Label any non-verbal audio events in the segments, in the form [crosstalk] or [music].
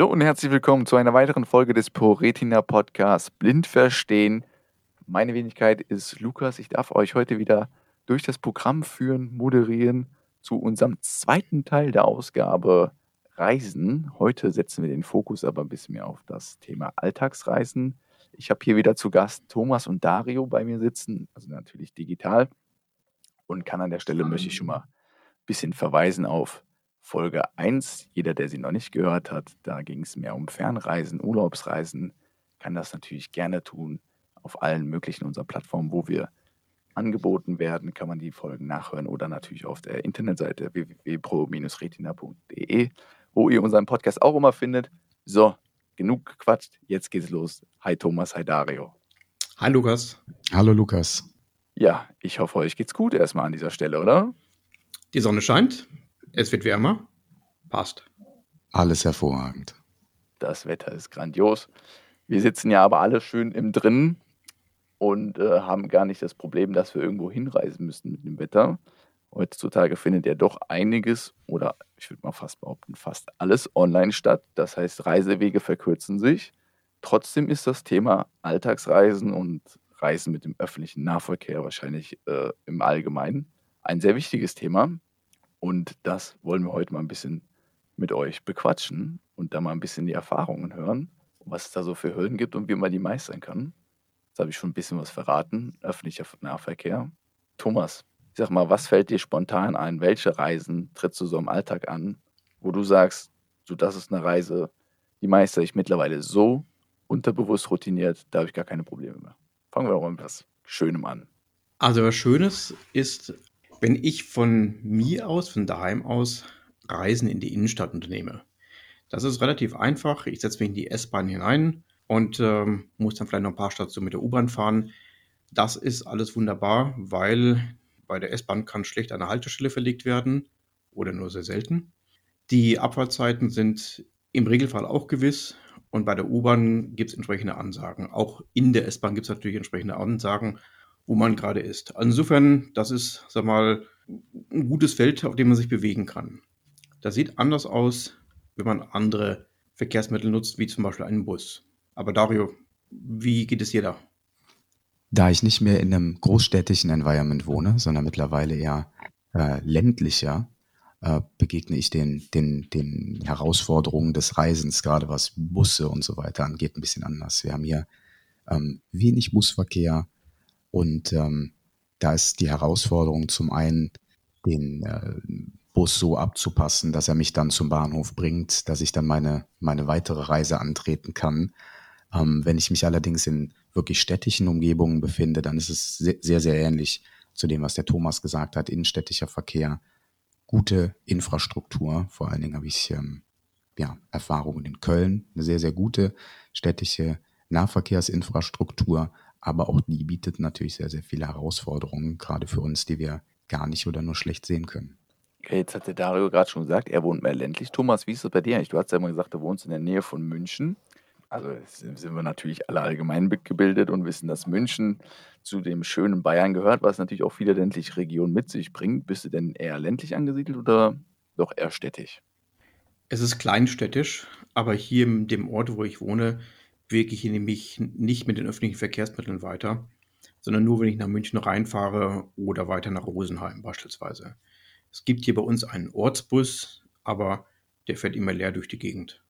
Hallo und herzlich willkommen zu einer weiteren Folge des ProRetina Podcasts Blind Verstehen. Meine Wenigkeit ist Lukas. Ich darf euch heute wieder durch das Programm führen, moderieren zu unserem zweiten Teil der Ausgabe Reisen. Heute setzen wir den Fokus aber ein bisschen mehr auf das Thema Alltagsreisen. Ich habe hier wieder zu Gast Thomas und Dario bei mir sitzen, also natürlich digital. Und kann an der Stelle möchte ich schon mal ein bisschen verweisen auf Folge 1. Jeder, der sie noch nicht gehört hat, da ging es mehr um Fernreisen, Urlaubsreisen, kann das natürlich gerne tun. Auf allen möglichen unserer Plattformen, wo wir angeboten werden, kann man die Folgen nachhören oder natürlich auf der Internetseite www.pro-retina.de, wo ihr unseren Podcast auch immer findet. So, genug gequatscht, jetzt geht's los. Hi Thomas, hi Dario. Hi Lukas. Hallo Lukas. Ja, ich hoffe, euch geht's gut erstmal an dieser Stelle, oder? Die Sonne scheint, es wird wärmer. Passt. Alles hervorragend. Das Wetter ist grandios. Wir sitzen ja aber alle schön im Drinnen und äh, haben gar nicht das Problem, dass wir irgendwo hinreisen müssen mit dem Wetter. Heutzutage findet ja doch einiges oder ich würde mal fast behaupten, fast alles online statt. Das heißt, Reisewege verkürzen sich. Trotzdem ist das Thema Alltagsreisen und Reisen mit dem öffentlichen Nahverkehr wahrscheinlich äh, im Allgemeinen ein sehr wichtiges Thema. Und das wollen wir heute mal ein bisschen mit euch bequatschen und da mal ein bisschen die Erfahrungen hören, was es da so für Hürden gibt und wie man die meistern kann. Jetzt habe ich schon ein bisschen was verraten, öffentlicher Nahverkehr. Thomas, ich sag mal, was fällt dir spontan ein? Welche Reisen trittst du so im Alltag an, wo du sagst, so das ist eine Reise, die meistere ich mittlerweile so unterbewusst routiniert, da habe ich gar keine Probleme mehr. Fangen wir doch mal mit was Schönem an. Also was Schönes ist wenn ich von mir aus, von daheim aus, Reisen in die Innenstadt unternehme. Das ist relativ einfach. Ich setze mich in die S-Bahn hinein und ähm, muss dann vielleicht noch ein paar Stationen mit der U-Bahn fahren. Das ist alles wunderbar, weil bei der S-Bahn kann schlecht eine Haltestelle verlegt werden oder nur sehr selten. Die Abfahrtzeiten sind im Regelfall auch gewiss und bei der U-Bahn gibt es entsprechende Ansagen. Auch in der S-Bahn gibt es natürlich entsprechende Ansagen wo man gerade ist. Insofern, das ist, sag mal, ein gutes Feld, auf dem man sich bewegen kann. Das sieht anders aus, wenn man andere Verkehrsmittel nutzt, wie zum Beispiel einen Bus. Aber Dario, wie geht es dir da? Da ich nicht mehr in einem großstädtischen Environment wohne, sondern mittlerweile eher äh, ländlicher, äh, begegne ich den, den, den Herausforderungen des Reisens, gerade was Busse und so weiter angeht, ein bisschen anders. Wir haben hier ähm, wenig Busverkehr, und ähm, da ist die Herausforderung zum einen, den äh, Bus so abzupassen, dass er mich dann zum Bahnhof bringt, dass ich dann meine, meine weitere Reise antreten kann. Ähm, wenn ich mich allerdings in wirklich städtischen Umgebungen befinde, dann ist es sehr, sehr ähnlich zu dem, was der Thomas gesagt hat, innenstädtischer Verkehr, gute Infrastruktur. Vor allen Dingen habe ich ähm, ja, Erfahrungen in Köln, eine sehr, sehr gute städtische Nahverkehrsinfrastruktur, aber auch die bietet natürlich sehr, sehr viele Herausforderungen, gerade für uns, die wir gar nicht oder nur schlecht sehen können. Jetzt hat der Dario gerade schon gesagt, er wohnt mehr ländlich. Thomas, wie ist das bei dir eigentlich? Du hast ja immer gesagt, du wohnst in der Nähe von München. Also sind wir natürlich alle allgemein gebildet und wissen, dass München zu dem schönen Bayern gehört, was natürlich auch viele ländliche Regionen mit sich bringt. Bist du denn eher ländlich angesiedelt oder doch eher städtisch? Es ist kleinstädtisch, aber hier in dem Ort, wo ich wohne, bewege ich nämlich nicht mit den öffentlichen Verkehrsmitteln weiter, sondern nur, wenn ich nach München reinfahre oder weiter nach Rosenheim beispielsweise. Es gibt hier bei uns einen Ortsbus, aber der fährt immer leer durch die Gegend.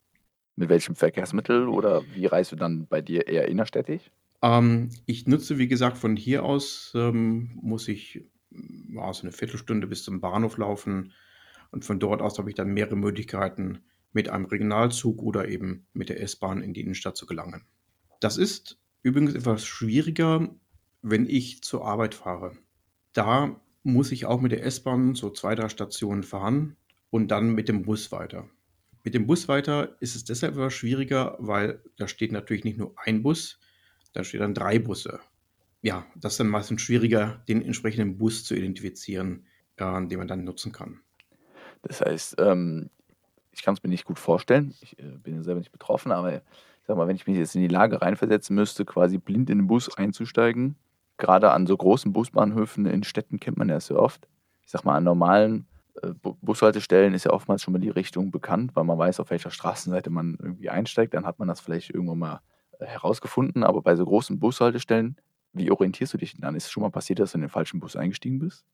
Mit welchem Verkehrsmittel oder wie reist du dann bei dir eher innerstädtisch? Ähm, ich nutze, wie gesagt, von hier aus ähm, muss ich ja, so eine Viertelstunde bis zum Bahnhof laufen und von dort aus habe ich dann mehrere Möglichkeiten, mit einem Regionalzug oder eben mit der S-Bahn in die Innenstadt zu gelangen. Das ist übrigens etwas schwieriger, wenn ich zur Arbeit fahre. Da muss ich auch mit der S-Bahn so zwei, drei Stationen fahren und dann mit dem Bus weiter. Mit dem Bus weiter ist es deshalb etwas schwieriger, weil da steht natürlich nicht nur ein Bus, da stehen dann drei Busse. Ja, das ist dann meistens schwieriger, den entsprechenden Bus zu identifizieren, äh, den man dann nutzen kann. Das heißt, ähm, ich kann es mir nicht gut vorstellen. Ich äh, bin selber nicht betroffen, aber ich sag mal, wenn ich mich jetzt in die Lage reinversetzen müsste, quasi blind in den Bus einzusteigen, gerade an so großen Busbahnhöfen in Städten kennt man ja oft. Ich sag mal, an normalen äh, Bushaltestellen ist ja oftmals schon mal die Richtung bekannt, weil man weiß, auf welcher Straßenseite man irgendwie einsteigt. Dann hat man das vielleicht irgendwann mal äh, herausgefunden. Aber bei so großen Bushaltestellen, wie orientierst du dich denn dann? Ist es schon mal passiert, dass du in den falschen Bus eingestiegen bist?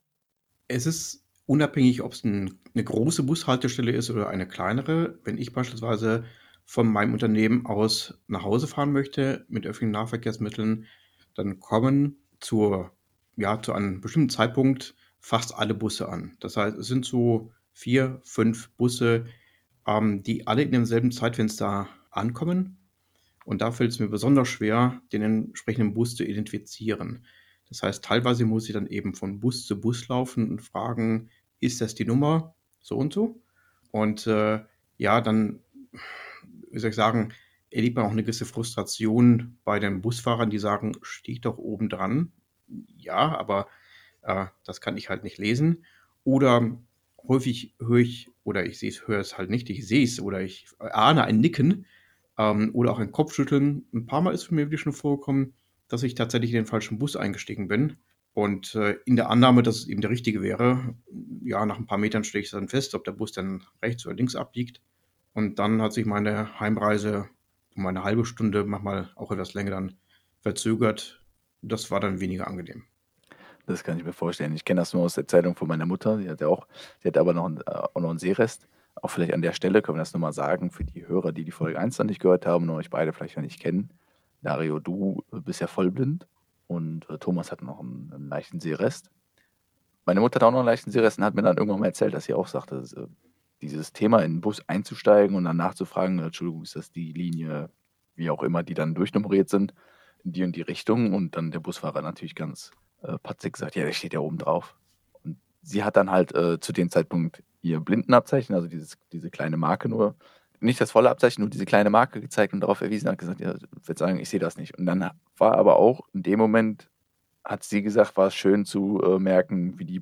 Es ist unabhängig, ob es ein, eine große Bushaltestelle ist oder eine kleinere. Wenn ich beispielsweise von meinem Unternehmen aus nach Hause fahren möchte mit öffentlichen Nahverkehrsmitteln, dann kommen zur, ja, zu einem bestimmten Zeitpunkt fast alle Busse an. Das heißt, es sind so vier, fünf Busse, ähm, die alle in demselben Zeitfenster ankommen. Und da fällt es mir besonders schwer, den entsprechenden Bus zu identifizieren. Das heißt, teilweise muss ich dann eben von Bus zu Bus laufen und fragen, ist das die Nummer so und so? Und äh, ja, dann, wie soll ich sagen, erlebt man auch eine gewisse Frustration bei den Busfahrern, die sagen, steht doch oben dran. Ja, aber äh, das kann ich halt nicht lesen. Oder häufig höre ich, oder ich sehe es, höre es halt nicht, ich sehe es oder ich ahne ein Nicken ähm, oder auch ein Kopfschütteln. Ein paar Mal ist es mir wirklich schon vorgekommen, dass ich tatsächlich in den falschen Bus eingestiegen bin. Und äh, in der Annahme, dass es eben der richtige wäre, ja, nach ein paar Metern stelle ich dann fest, ob der Bus dann rechts oder links abbiegt. Und dann hat sich meine Heimreise um eine halbe Stunde, manchmal auch etwas länger dann verzögert. Das war dann weniger angenehm. Das kann ich mir vorstellen. Ich kenne das nur aus der Zeitung von meiner Mutter. Die hat auch, die hat aber noch, einen, äh, auch noch einen Seerest. Auch vielleicht an der Stelle können wir das nochmal sagen für die Hörer, die die Folge 1 dann nicht gehört haben und euch beide vielleicht noch nicht kennen. Dario, du bist ja vollblind und äh, Thomas hat noch einen, einen, leichten Sehrest. Meine Mutter hat auch noch einen leichten Sehrest und hat mir dann irgendwann mal erzählt, dass sie auch sagte, dass, äh, dieses Thema in den Bus einzusteigen und dann nachzufragen, Entschuldigung, ist das die Linie, wie auch immer, die dann durchnummeriert sind, in die und die Richtung und dann der Busfahrer natürlich ganz äh, patzig gesagt, ja, der steht ja oben drauf. Und sie hat dann halt äh, zu dem Zeitpunkt ihr Blindenabzeichen, also dieses, diese kleine Marke nur, nicht das volle Abzeichen, nur diese kleine Marke gezeigt und darauf erwiesen hat gesagt, ja, ich würde sagen, ich sehe das nicht. Und dann war aber auch in dem Moment, hat sie gesagt, war es schön zu äh, merken, wie die,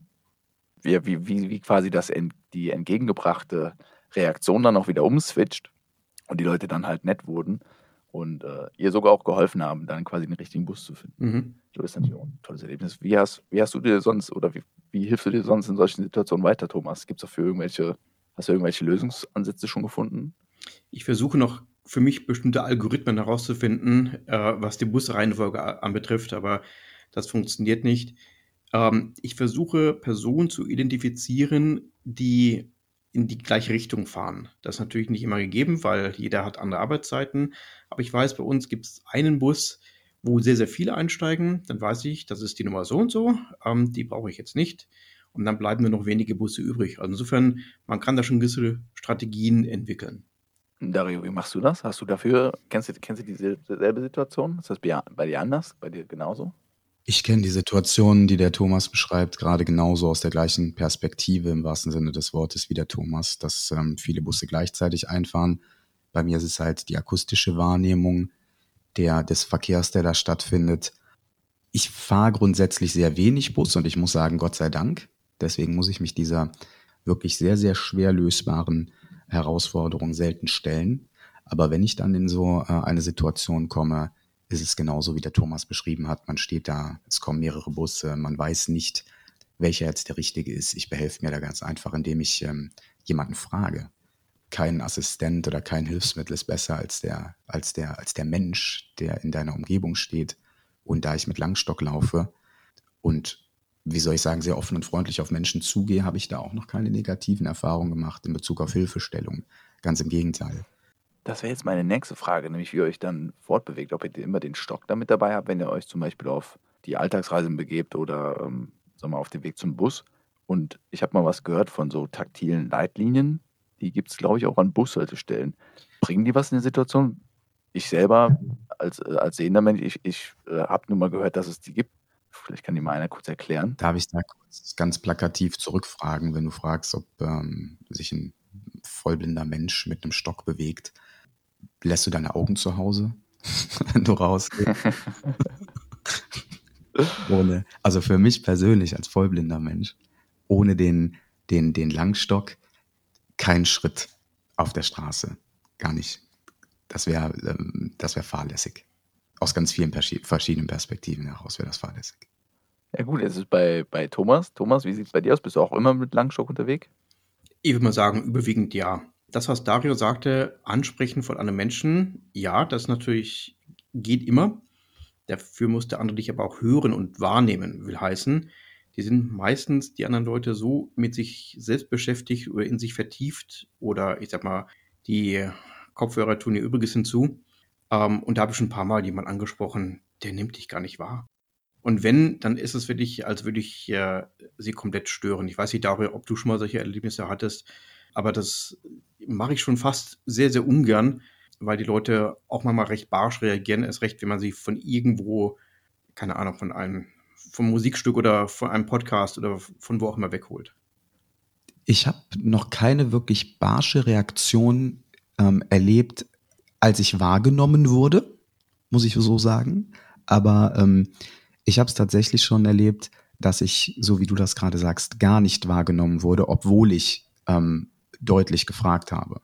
wie, wie, wie quasi das die entgegengebrachte Reaktion dann auch wieder umswitcht und die Leute dann halt nett wurden und äh, ihr sogar auch geholfen haben, dann quasi den richtigen Bus zu finden. Mhm. Das ist natürlich auch ein tolles Erlebnis. Wie hast, wie hast du dir sonst oder wie, wie hilfst du dir sonst in solchen Situationen weiter, Thomas? Gibt es dafür irgendwelche, hast du irgendwelche Lösungsansätze schon gefunden? Ich versuche noch für mich bestimmte Algorithmen herauszufinden, äh, was die Busreihenfolge anbetrifft, aber das funktioniert nicht. Ähm, ich versuche Personen zu identifizieren, die in die gleiche Richtung fahren. Das ist natürlich nicht immer gegeben, weil jeder hat andere Arbeitszeiten. Aber ich weiß, bei uns gibt es einen Bus, wo sehr, sehr viele einsteigen. Dann weiß ich, das ist die Nummer so und so. Ähm, die brauche ich jetzt nicht. Und dann bleiben nur noch wenige Busse übrig. Also insofern, man kann da schon gewisse Strategien entwickeln. Dario, wie machst du das? Hast du dafür, kennst du, kennst du dieselbe Situation? Ist das bei dir anders? Bei dir genauso? Ich kenne die Situation, die der Thomas beschreibt, gerade genauso aus der gleichen Perspektive im wahrsten Sinne des Wortes wie der Thomas, dass ähm, viele Busse gleichzeitig einfahren. Bei mir ist es halt die akustische Wahrnehmung der, des Verkehrs, der da stattfindet. Ich fahre grundsätzlich sehr wenig Bus und ich muss sagen, Gott sei Dank. Deswegen muss ich mich dieser wirklich sehr, sehr schwer lösbaren Herausforderung selten stellen. Aber wenn ich dann in so äh, eine Situation komme, ist es genauso, wie der Thomas beschrieben hat. Man steht da, es kommen mehrere Busse, man weiß nicht, welcher jetzt der richtige ist. Ich behelfe mir da ganz einfach, indem ich ähm, jemanden frage. Kein Assistent oder kein Hilfsmittel ist besser als der, als der, als der Mensch, der in deiner Umgebung steht. Und da ich mit Langstock laufe und wie soll ich sagen, sehr offen und freundlich auf Menschen zugehe, habe ich da auch noch keine negativen Erfahrungen gemacht in Bezug auf Hilfestellung. Ganz im Gegenteil. Das wäre jetzt meine nächste Frage, nämlich wie ihr euch dann fortbewegt. Ob ihr immer den Stock damit dabei habt, wenn ihr euch zum Beispiel auf die Alltagsreisen begebt oder ähm, sagen wir, auf den Weg zum Bus. Und ich habe mal was gehört von so taktilen Leitlinien. Die gibt es, glaube ich, auch an Bushaltestellen. Bringen die was in der Situation? Ich selber als, äh, als sehender Mensch, ich, ich äh, habe nur mal gehört, dass es die gibt. Vielleicht kann die mal einer kurz erklären. Darf ich da kurz ganz plakativ zurückfragen, wenn du fragst, ob ähm, sich ein vollblinder Mensch mit einem Stock bewegt? Lässt du deine Augen zu Hause, [laughs] wenn du rausgehst? [laughs] ohne, also für mich persönlich als vollblinder Mensch, ohne den, den, den Langstock kein Schritt auf der Straße. Gar nicht. Das wäre ähm, das wär fahrlässig. Aus ganz vielen verschiedenen Perspektiven heraus wäre das fahrlässig. Ja gut, jetzt ist bei, bei Thomas. Thomas, wie sieht es bei dir aus? Bist du auch immer mit Langstock unterwegs? Ich würde mal sagen, überwiegend ja. Das, was Dario sagte, Ansprechen von einem Menschen, ja, das natürlich geht immer. Dafür muss der andere dich aber auch hören und wahrnehmen, will heißen, die sind meistens die anderen Leute so mit sich selbst beschäftigt oder in sich vertieft oder ich sag mal, die Kopfhörer tun ihr Übriges hinzu. Ähm, und da habe ich schon ein paar Mal jemanden angesprochen, der nimmt dich gar nicht wahr. Und wenn, dann ist es wirklich, als würde ich äh, sie komplett stören. Ich weiß nicht darüber, ob du schon mal solche Erlebnisse hattest, aber das mache ich schon fast sehr, sehr ungern, weil die Leute auch manchmal recht barsch reagieren, erst recht, wenn man sie von irgendwo, keine Ahnung, von einem vom Musikstück oder von einem Podcast oder von wo auch immer wegholt. Ich habe noch keine wirklich barsche Reaktion ähm, erlebt, als ich wahrgenommen wurde, muss ich so sagen. Aber ähm, ich habe es tatsächlich schon erlebt, dass ich, so wie du das gerade sagst, gar nicht wahrgenommen wurde, obwohl ich ähm, deutlich gefragt habe.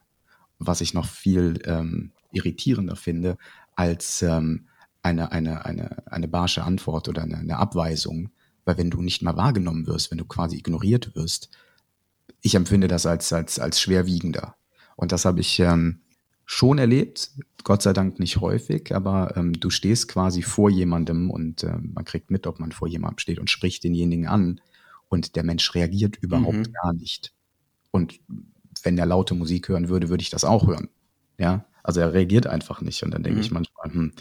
Was ich noch viel ähm, irritierender finde als ähm, eine, eine, eine, eine barsche Antwort oder eine, eine Abweisung. Weil wenn du nicht mal wahrgenommen wirst, wenn du quasi ignoriert wirst, ich empfinde das als, als, als schwerwiegender. Und das habe ich ähm, schon erlebt, Gott sei Dank nicht häufig, aber ähm, du stehst quasi vor jemandem und äh, man kriegt mit, ob man vor jemandem steht und spricht denjenigen an und der Mensch reagiert überhaupt mhm. gar nicht. Und wenn er laute Musik hören würde, würde ich das auch hören. Ja, also er reagiert einfach nicht und dann denke mhm. ich manchmal, hm,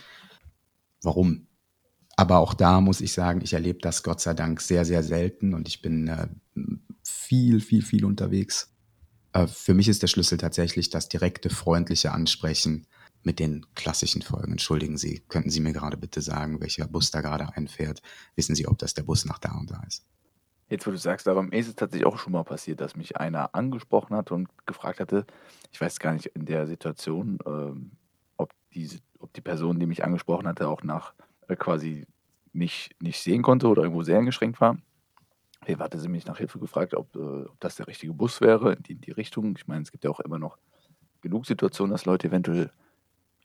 warum? Aber auch da muss ich sagen, ich erlebe das Gott sei Dank sehr, sehr selten und ich bin äh, viel, viel, viel unterwegs. Äh, für mich ist der Schlüssel tatsächlich das direkte, freundliche Ansprechen mit den klassischen Folgen. Entschuldigen Sie, könnten Sie mir gerade bitte sagen, welcher Bus da gerade einfährt? Wissen Sie, ob das der Bus nach da und da ist? Jetzt, wo du sagst, aber mir ist es tatsächlich auch schon mal passiert, dass mich einer angesprochen hat und gefragt hatte, ich weiß gar nicht in der Situation, ähm, ob, diese, ob die Person, die mich angesprochen hatte, auch nach äh, quasi nicht, nicht sehen konnte oder irgendwo sehr eingeschränkt war. Hey, hatte sie mich nach Hilfe gefragt, ob, äh, ob das der richtige Bus wäre, in die, in die Richtung. Ich meine, es gibt ja auch immer noch genug Situationen, dass Leute eventuell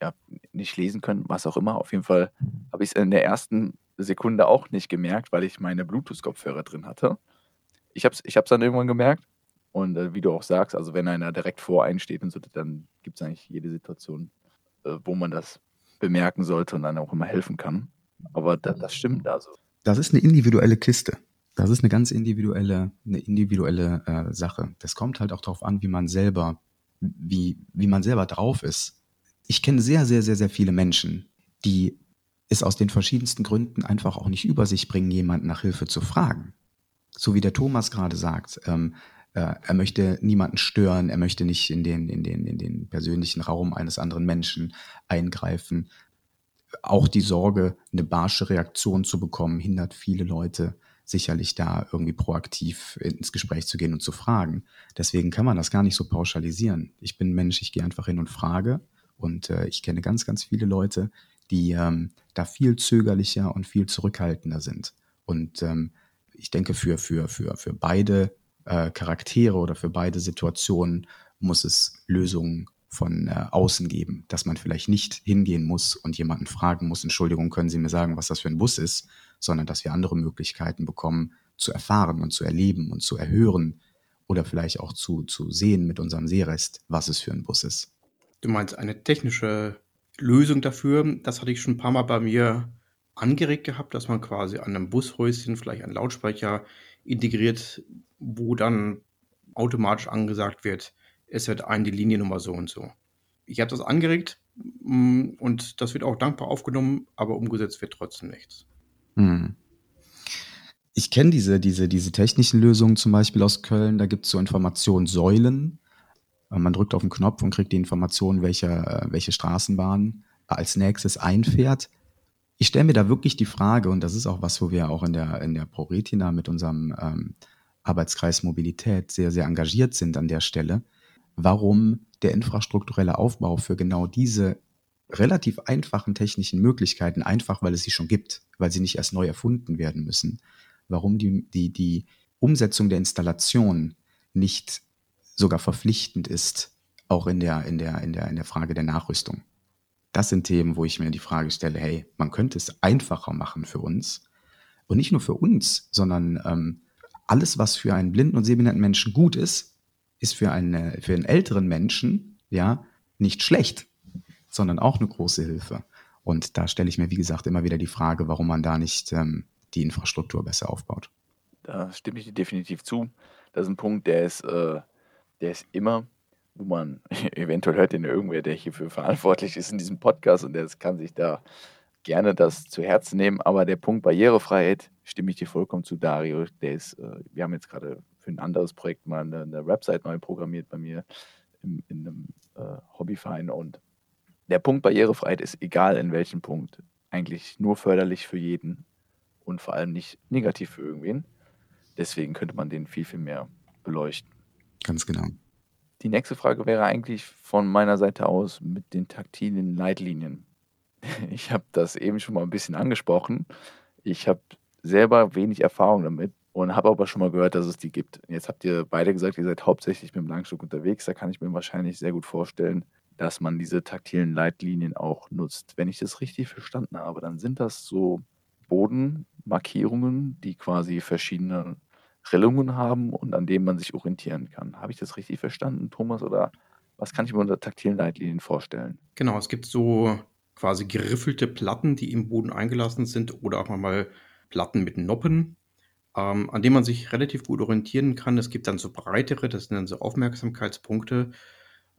ja, nicht lesen können, was auch immer. Auf jeden Fall habe ich es in der ersten Sekunde auch nicht gemerkt, weil ich meine Bluetooth-Kopfhörer drin hatte. Ich habe es ich dann irgendwann gemerkt. Und äh, wie du auch sagst, also wenn einer direkt vor einen steht und so, dann gibt es eigentlich jede Situation, äh, wo man das bemerken sollte und dann auch immer helfen kann. Aber da, das stimmt also. Das ist eine individuelle Kiste. Das ist eine ganz individuelle, eine individuelle äh, Sache. Das kommt halt auch darauf an, wie man selber, wie, wie man selber drauf ist. Ich kenne sehr, sehr, sehr, sehr viele Menschen, die es aus den verschiedensten Gründen einfach auch nicht über sich bringen, jemanden nach Hilfe zu fragen. So wie der Thomas gerade sagt, ähm, äh, er möchte niemanden stören, er möchte nicht in den, in, den, in den persönlichen Raum eines anderen Menschen eingreifen. Auch die Sorge, eine barsche Reaktion zu bekommen, hindert viele Leute sicherlich da irgendwie proaktiv ins Gespräch zu gehen und zu fragen. Deswegen kann man das gar nicht so pauschalisieren. Ich bin Mensch, ich gehe einfach hin und frage. Und äh, ich kenne ganz, ganz viele Leute, die ähm, da viel zögerlicher und viel zurückhaltender sind. Und ähm, ich denke, für, für, für, für beide äh, Charaktere oder für beide Situationen muss es Lösungen von äh, außen geben, dass man vielleicht nicht hingehen muss und jemanden fragen muss, Entschuldigung, können Sie mir sagen, was das für ein Bus ist, sondern dass wir andere Möglichkeiten bekommen, zu erfahren und zu erleben und zu erhören oder vielleicht auch zu, zu sehen mit unserem Sehrest, was es für ein Bus ist. Du meinst eine technische Lösung dafür? Das hatte ich schon ein paar Mal bei mir angeregt gehabt, dass man quasi an einem Bushäuschen vielleicht einen Lautsprecher integriert, wo dann automatisch angesagt wird, es wird ein die Liniennummer so und so. Ich habe das angeregt mm, und das wird auch dankbar aufgenommen, aber umgesetzt wird trotzdem nichts. Hm. Ich kenne diese, diese, diese technischen Lösungen zum Beispiel aus Köln. Da gibt es so Informationssäulen. Äh, man drückt auf den Knopf und kriegt die Information, welche, äh, welche Straßenbahn als nächstes einfährt. Ich stelle mir da wirklich die Frage, und das ist auch was, wo wir auch in der, in der ProRetina mit unserem ähm, Arbeitskreis Mobilität sehr, sehr engagiert sind an der Stelle, warum der infrastrukturelle Aufbau für genau diese relativ einfachen technischen Möglichkeiten, einfach weil es sie schon gibt, weil sie nicht erst neu erfunden werden müssen, warum die, die, die Umsetzung der Installation nicht sogar verpflichtend ist, auch in der, in der, in der, in der Frage der Nachrüstung. Das sind Themen, wo ich mir die Frage stelle, hey, man könnte es einfacher machen für uns. Und nicht nur für uns, sondern ähm, alles, was für einen blinden und sehbehinderten Menschen gut ist, ist für, eine, für einen älteren Menschen ja nicht schlecht, sondern auch eine große Hilfe. Und da stelle ich mir, wie gesagt, immer wieder die Frage, warum man da nicht ähm, die Infrastruktur besser aufbaut. Da stimme ich dir definitiv zu. Das ist ein Punkt, der ist, äh, der ist immer, wo man, [laughs] eventuell hört den irgendwer, der hierfür verantwortlich ist in diesem Podcast und der kann sich da gerne das zu Herzen nehmen. Aber der Punkt Barrierefreiheit stimme ich dir vollkommen zu, Dario. Der ist, äh, wir haben jetzt gerade für ein anderes Projekt mal eine, eine Website neu programmiert bei mir in, in einem äh, Hobbyverein und der Punkt Barrierefreiheit ist egal in welchem Punkt eigentlich nur förderlich für jeden und vor allem nicht negativ für irgendwen. Deswegen könnte man den viel, viel mehr beleuchten. Ganz genau. Die nächste Frage wäre eigentlich von meiner Seite aus mit den taktilen Leitlinien. [laughs] Ich habe das eben schon mal ein bisschen angesprochen. Ich habe selber wenig Erfahrung damit und habe aber schon mal gehört, dass es die gibt. Jetzt habt ihr beide gesagt, ihr seid hauptsächlich mit dem Langstück unterwegs. Da kann ich mir wahrscheinlich sehr gut vorstellen, dass man diese taktilen Leitlinien auch nutzt. Wenn ich das richtig verstanden habe, dann sind das so Bodenmarkierungen, die quasi verschiedene Rillungen haben und an denen man sich orientieren kann. Habe ich das richtig verstanden, Thomas? Oder was kann ich mir unter taktilen Leitlinien vorstellen? Genau, es gibt so quasi geriffelte Platten, die im Boden eingelassen sind oder auch mal Platten mit Noppen, ähm, an denen man sich relativ gut orientieren kann. Es gibt dann so breitere, das sind dann so Aufmerksamkeitspunkte.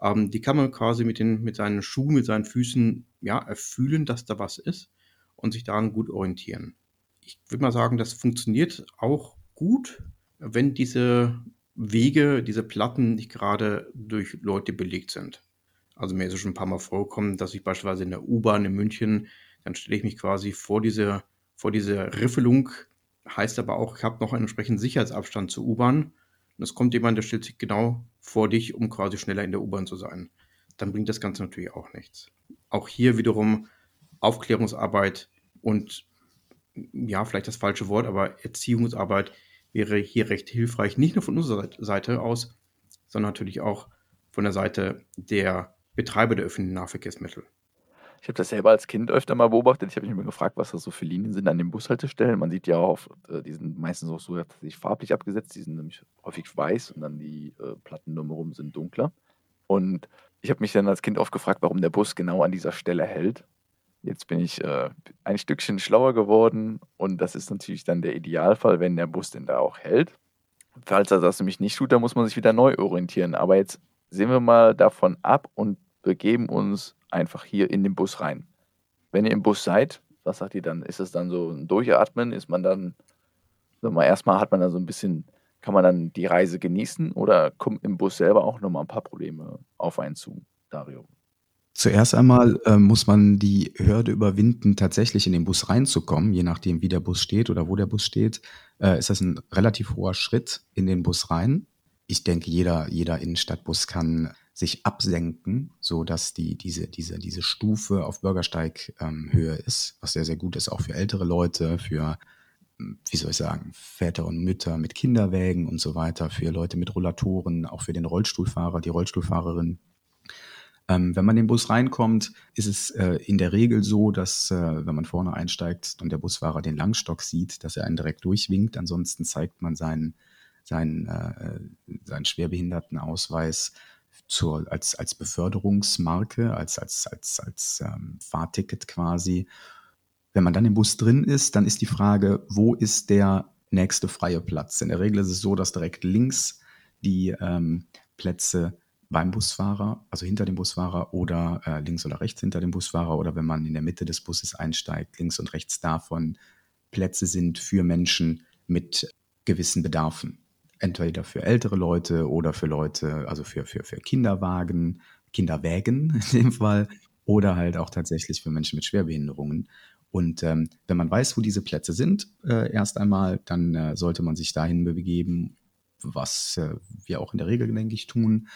Ähm, die kann man quasi mit, den, mit seinen Schuhen, mit seinen Füßen ja, erfühlen, dass da was ist und sich daran gut orientieren. Ich würde mal sagen, das funktioniert auch gut, wenn diese Wege, diese Platten nicht gerade durch Leute belegt sind. Also mir ist es schon ein paar Mal vorgekommen, dass ich beispielsweise in der U-Bahn in München, dann stelle ich mich quasi vor diese, vor diese Riffelung, heißt aber auch, ich habe noch einen entsprechenden Sicherheitsabstand zur U-Bahn. Und es kommt jemand, der stellt sich genau vor dich, um quasi schneller in der U-Bahn zu sein. Dann bringt das Ganze natürlich auch nichts. Auch hier wiederum Aufklärungsarbeit und ja, vielleicht das falsche Wort, aber Erziehungsarbeit wäre hier recht hilfreich, nicht nur von unserer Seite aus, sondern natürlich auch von der Seite der Betreiber der öffentlichen Nahverkehrsmittel. Ich habe das selber als Kind öfter mal beobachtet. Ich habe mich immer gefragt, was das so für Linien sind an den Bushaltestellen. Man sieht ja auch, äh, die sind meistens auch so tatsächlich farblich abgesetzt. Die sind nämlich häufig weiß und dann die äh, Platten drumherum sind dunkler. Und ich habe mich dann als Kind oft gefragt, warum der Bus genau an dieser Stelle hält. Jetzt bin ich äh, ein Stückchen schlauer geworden und das ist natürlich dann der Idealfall, wenn der Bus denn da auch hält. Falls er das nämlich nicht tut, dann muss man sich wieder neu orientieren. Aber jetzt sehen wir mal davon ab und begeben uns einfach hier in den Bus rein. Wenn ihr im Bus seid, was sagt ihr dann? Ist es dann so ein Durchatmen? Ist man dann, sag mal, erstmal hat man dann so ein bisschen, kann man dann die Reise genießen oder kommt im Bus selber auch nochmal ein paar Probleme auf einen zu, Dario? Zuerst einmal äh, muss man die Hürde überwinden, tatsächlich in den Bus reinzukommen, je nachdem, wie der Bus steht oder wo der Bus steht. Äh, ist das ein relativ hoher Schritt in den Bus rein. Ich denke, jeder, jeder Innenstadtbus kann sich absenken, so dass die, diese, diese, diese Stufe auf Bürgersteighöhe ähm, ist, was sehr, sehr gut ist, auch für ältere Leute, für, hm, wie soll ich sagen, Väter und Mütter mit Kinderwägen und so weiter, für Leute mit Rollatoren, auch für den Rollstuhlfahrer, die Rollstuhlfahrerin. Ähm, wenn man in den Bus reinkommt, ist es äh, in der Regel so, dass, äh, wenn man vorne einsteigt und der Busfahrer den Langstock sieht, dass er einen direkt durchwinkt. Ansonsten zeigt man seinen, seinen, äh, seinen Schwerbehindertenausweis zur, als, als Beförderungsmarke, als, als, als, als ähm, Fahrticket quasi. Wenn man dann im Bus drin ist, dann ist die Frage, wo ist der nächste freie Platz? In der Regel ist es so, dass direkt links die ähm, Plätze beim Busfahrer, also hinter dem Busfahrer oder äh, links oder rechts hinter dem Busfahrer oder wenn man in der Mitte des Busses einsteigt, links und rechts davon Plätze sind für Menschen mit gewissen Bedarfen entweder für ältere Leute oder für Leute, also für, für, für Kinderwagen, Kinderwägen [laughs] in dem Fall, oder halt auch tatsächlich für Menschen mit Schwerbehinderungen. Und ähm, wenn man weiß, wo diese Plätze sind, äh, erst einmal, dann äh, sollte man sich dahin begeben, was äh, wir auch in der Regel, denke ich, tun,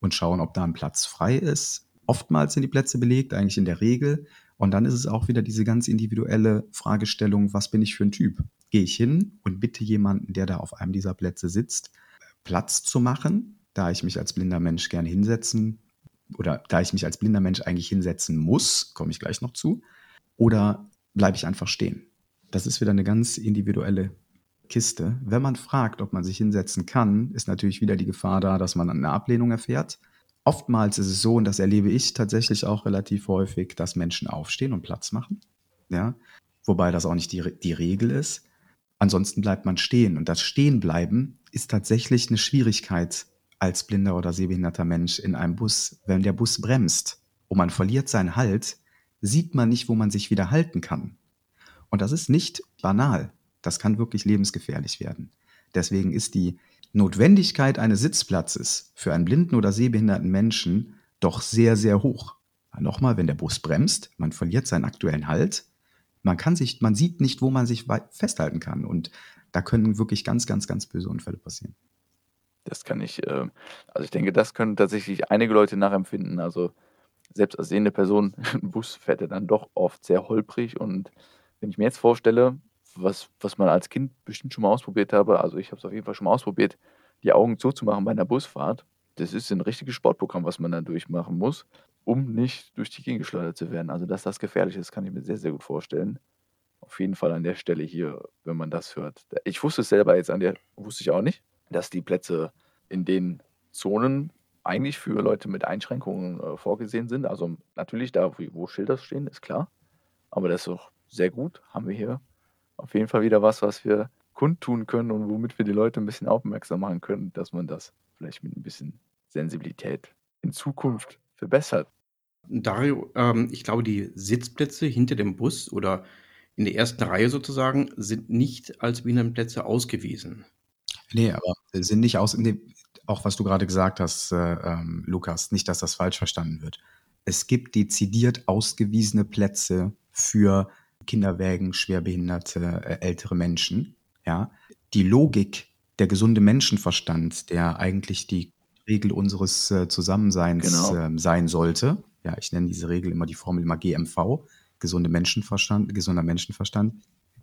und schauen, ob da ein Platz frei ist. Oftmals sind die Plätze belegt, eigentlich in der Regel. Und dann ist es auch wieder diese ganz individuelle Fragestellung, was bin ich für ein Typ? Gehe ich hin und bitte jemanden, der da auf einem dieser Plätze sitzt, Platz zu machen, da ich mich als blinder Mensch gerne hinsetzen oder da ich mich als blinder Mensch eigentlich hinsetzen muss, komme ich gleich noch zu, oder bleibe ich einfach stehen? Das ist wieder eine ganz individuelle Kiste. Wenn man fragt, ob man sich hinsetzen kann, ist natürlich wieder die Gefahr da, dass man eine Ablehnung erfährt. Oftmals ist es so, und das erlebe ich tatsächlich auch relativ häufig, dass Menschen aufstehen und Platz machen. Ja, wobei das auch nicht die, die Regel ist. Ansonsten bleibt man stehen. Und das Stehenbleiben ist tatsächlich eine Schwierigkeit als blinder oder sehbehinderter Mensch in einem Bus. Wenn der Bus bremst und man verliert seinen Halt, sieht man nicht, wo man sich wieder halten kann. Und das ist nicht banal. Das kann wirklich lebensgefährlich werden. Deswegen ist die Notwendigkeit eines Sitzplatzes für einen blinden oder sehbehinderten Menschen doch sehr, sehr hoch. Nochmal, wenn der Bus bremst, man verliert seinen aktuellen Halt, man kann sich, man sieht nicht, wo man sich festhalten kann. Und da können wirklich ganz, ganz, ganz böse Unfälle passieren. Das kann ich, äh, also ich denke, das können tatsächlich einige Leute nachempfinden. Also selbst als sehende Person, ein [laughs] Bus fährt er dann doch oft sehr holprig. Und wenn ich mir jetzt vorstelle, was, was man als Kind bestimmt schon mal ausprobiert habe, also ich habe es auf jeden Fall schon mal ausprobiert, die Augen zuzumachen bei einer Busfahrt, das ist ein richtiges Sportprogramm, was man da durchmachen muss, um nicht durch die Gegend geschleudert zu werden. Also dass das gefährlich ist, kann ich mir sehr, sehr gut vorstellen. Auf jeden Fall an der Stelle hier, wenn man das hört. Ich wusste es selber jetzt an der, wusste ich auch nicht, dass die Plätze in den Zonen eigentlich für Leute mit Einschränkungen äh, vorgesehen sind. Also natürlich da, wo, wo Schilder stehen, ist klar. Aber das ist auch sehr gut. Haben wir hier auf jeden Fall wieder was, was wir kundtun können und womit wir die Leute ein bisschen aufmerksam machen können, dass man das vielleicht mit ein bisschen Sensibilität in Zukunft verbessert. Dario, ähm, ich glaube, die Sitzplätze hinter dem Bus oder in der ersten Reihe sozusagen sind nicht als Behindertenplätze ausgewiesen. Nee, aber sind nicht aus, nee, auch was du gerade gesagt hast, äh, ähm, Lukas, nicht, dass das falsch verstanden wird. Es gibt dezidiert ausgewiesene Plätze für Kinderwägen, schwerbehinderte, äh, ältere Menschen. Ja, die Logik, der gesunde Menschenverstand, der eigentlich die Regel unseres äh, Zusammenseins genau. äh, sein sollte. Ja, ich nenne diese Regel immer die Formel immer GMV, gesunde Menschenverstand, gesunder Menschenverstand.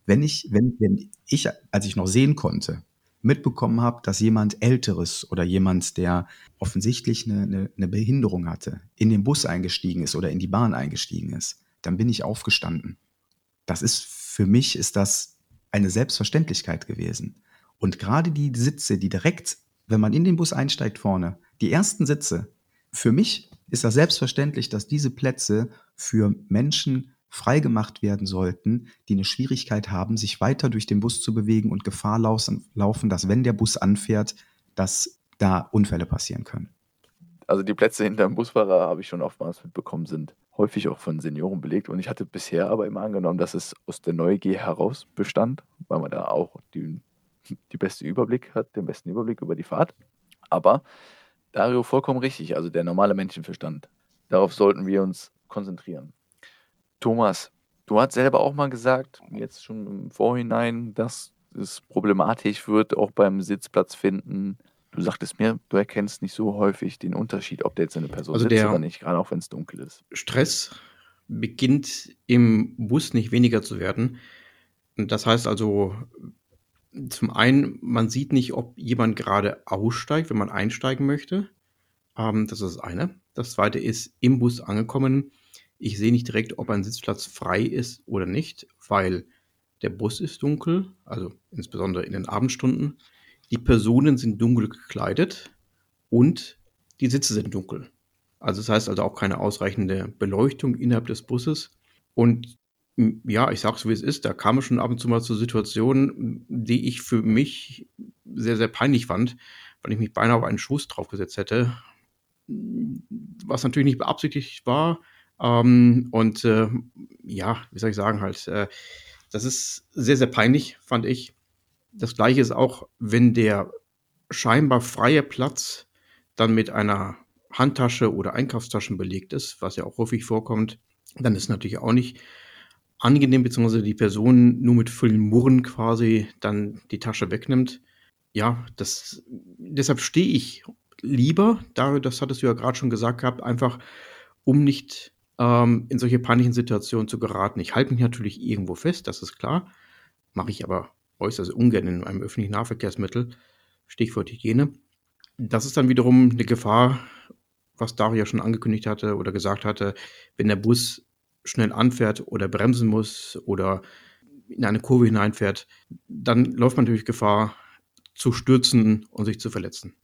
Wenn ich, wenn, wenn ich, als ich noch sehen konnte, mitbekommen habe, dass jemand Älteres oder jemand, der offensichtlich eine, eine, eine Behinderung hatte, in den Bus eingestiegen ist oder in die Bahn eingestiegen ist, dann bin ich aufgestanden. Das ist für mich ist das eine Selbstverständlichkeit gewesen. Und gerade die Sitze, die direkt, wenn man in den Bus einsteigt vorne, die ersten Sitze, für mich ist das selbstverständlich, dass diese Plätze für Menschen freigemacht werden sollten, die eine Schwierigkeit haben, sich weiter durch den Bus zu bewegen und Gefahr laufen, dass wenn der Bus anfährt, dass da Unfälle passieren können. Also die Plätze hinter dem Busfahrer habe ich schon oftmals mitbekommen, sind häufig auch von Senioren belegt. Und ich hatte bisher aber immer angenommen, dass es aus der Neugier heraus bestand, weil man da auch die, die beste Überblick hat, den besten Überblick über die Fahrt. Aber Dario vollkommen richtig, also der normale Menschenverstand. Darauf sollten wir uns konzentrieren. Thomas, du hast selber auch mal gesagt, jetzt schon im Vorhinein, dass es problematisch wird, auch beim Sitzplatz finden. Du sagtest mir, du erkennst nicht so häufig den Unterschied, ob der jetzt eine Person also sitzt oder nicht, gerade auch wenn es dunkel ist. Stress beginnt im Bus nicht weniger zu werden. Das heißt also, zum einen, man sieht nicht, ob jemand gerade aussteigt, wenn man einsteigen möchte. Ähm, das ist das eine. Das zweite ist, im Bus angekommen, ich sehe nicht direkt, ob ein Sitzplatz frei ist oder nicht, weil der Bus ist dunkel, also insbesondere in den Abendstunden. Die Personen sind dunkel gekleidet und die Sitze sind dunkel. Also das heißt also auch keine ausreichende Beleuchtung innerhalb des Busses. Und ja, ich sage es, wie es ist, da kam es schon ab und zu mal zu Situationen, die ich für mich sehr, sehr peinlich fand, weil ich mich beinahe auf einen Schuss draufgesetzt hätte. Was natürlich nicht beabsichtigt war, ähm, und äh, ja, wie soll ich sagen, halt, äh, das ist sehr, sehr peinlich, fand ich. Das gleiche ist auch, wenn der scheinbar freie Platz dann mit einer Handtasche oder Einkaufstaschen belegt ist, was ja auch häufig vorkommt, dann ist natürlich auch nicht angenehm, beziehungsweise die Person nur mit vollen Murren quasi dann die Tasche wegnimmt. Ja, das, deshalb stehe ich lieber, da, das hattest du ja gerade schon gesagt gehabt, einfach um nicht ähm, in solche peinlichen Situationen zu geraten. Ich halte mich natürlich irgendwo fest, das ist klar. Mache ich aber äußerst ungern in einem öffentlichen Nahverkehrsmittel. Stichwort Hygiene. Das ist dann wiederum eine Gefahr, was Daria schon angekündigt hatte oder gesagt hatte, wenn der Bus schnell anfährt oder bremsen muss oder in eine Kurve hineinfährt, dann läuft man natürlich Gefahr zu stürzen und sich zu verletzen.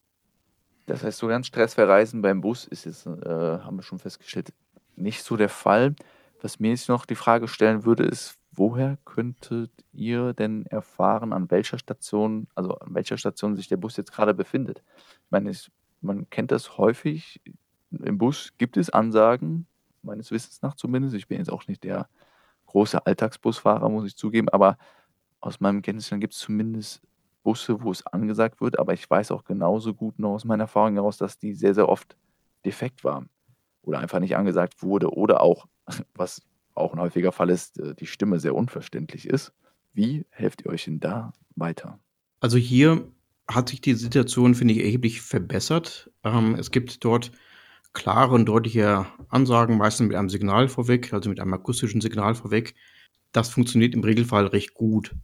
Das heißt, so ganz stressfrei reisen beim Bus ist jetzt, äh, haben wir schon festgestellt, nicht so der Fall. Was mir jetzt noch die Frage stellen würde, ist, woher könntet ihr denn erfahren, an welcher Station, also an welcher Station sich der Bus jetzt gerade befindet? Ich meine, ich, man kennt das häufig. Im Bus gibt es Ansagen, meines Wissens nach zumindest. Ich bin jetzt auch nicht der große Alltagsbusfahrer, muss ich zugeben, aber aus meinem Kenntnisstand gibt es zumindest Busse, wo es angesagt wird, aber ich weiß auch genauso gut noch aus meiner Erfahrung heraus, dass die sehr, sehr oft defekt waren oder einfach nicht angesagt wurde oder auch, [laughs] was auch ein häufiger Fall ist, äh, die Stimme sehr unverständlich ist. Wie helft ihr euch denn da weiter? Also hier hat sich die Situation, finde ich, erheblich verbessert. Ähm, es gibt dort klare und deutliche Ansagen, meistens mit einem Signal vorweg, also mit einem akustischen Signal vorweg. Das funktioniert im Regelfall recht gut.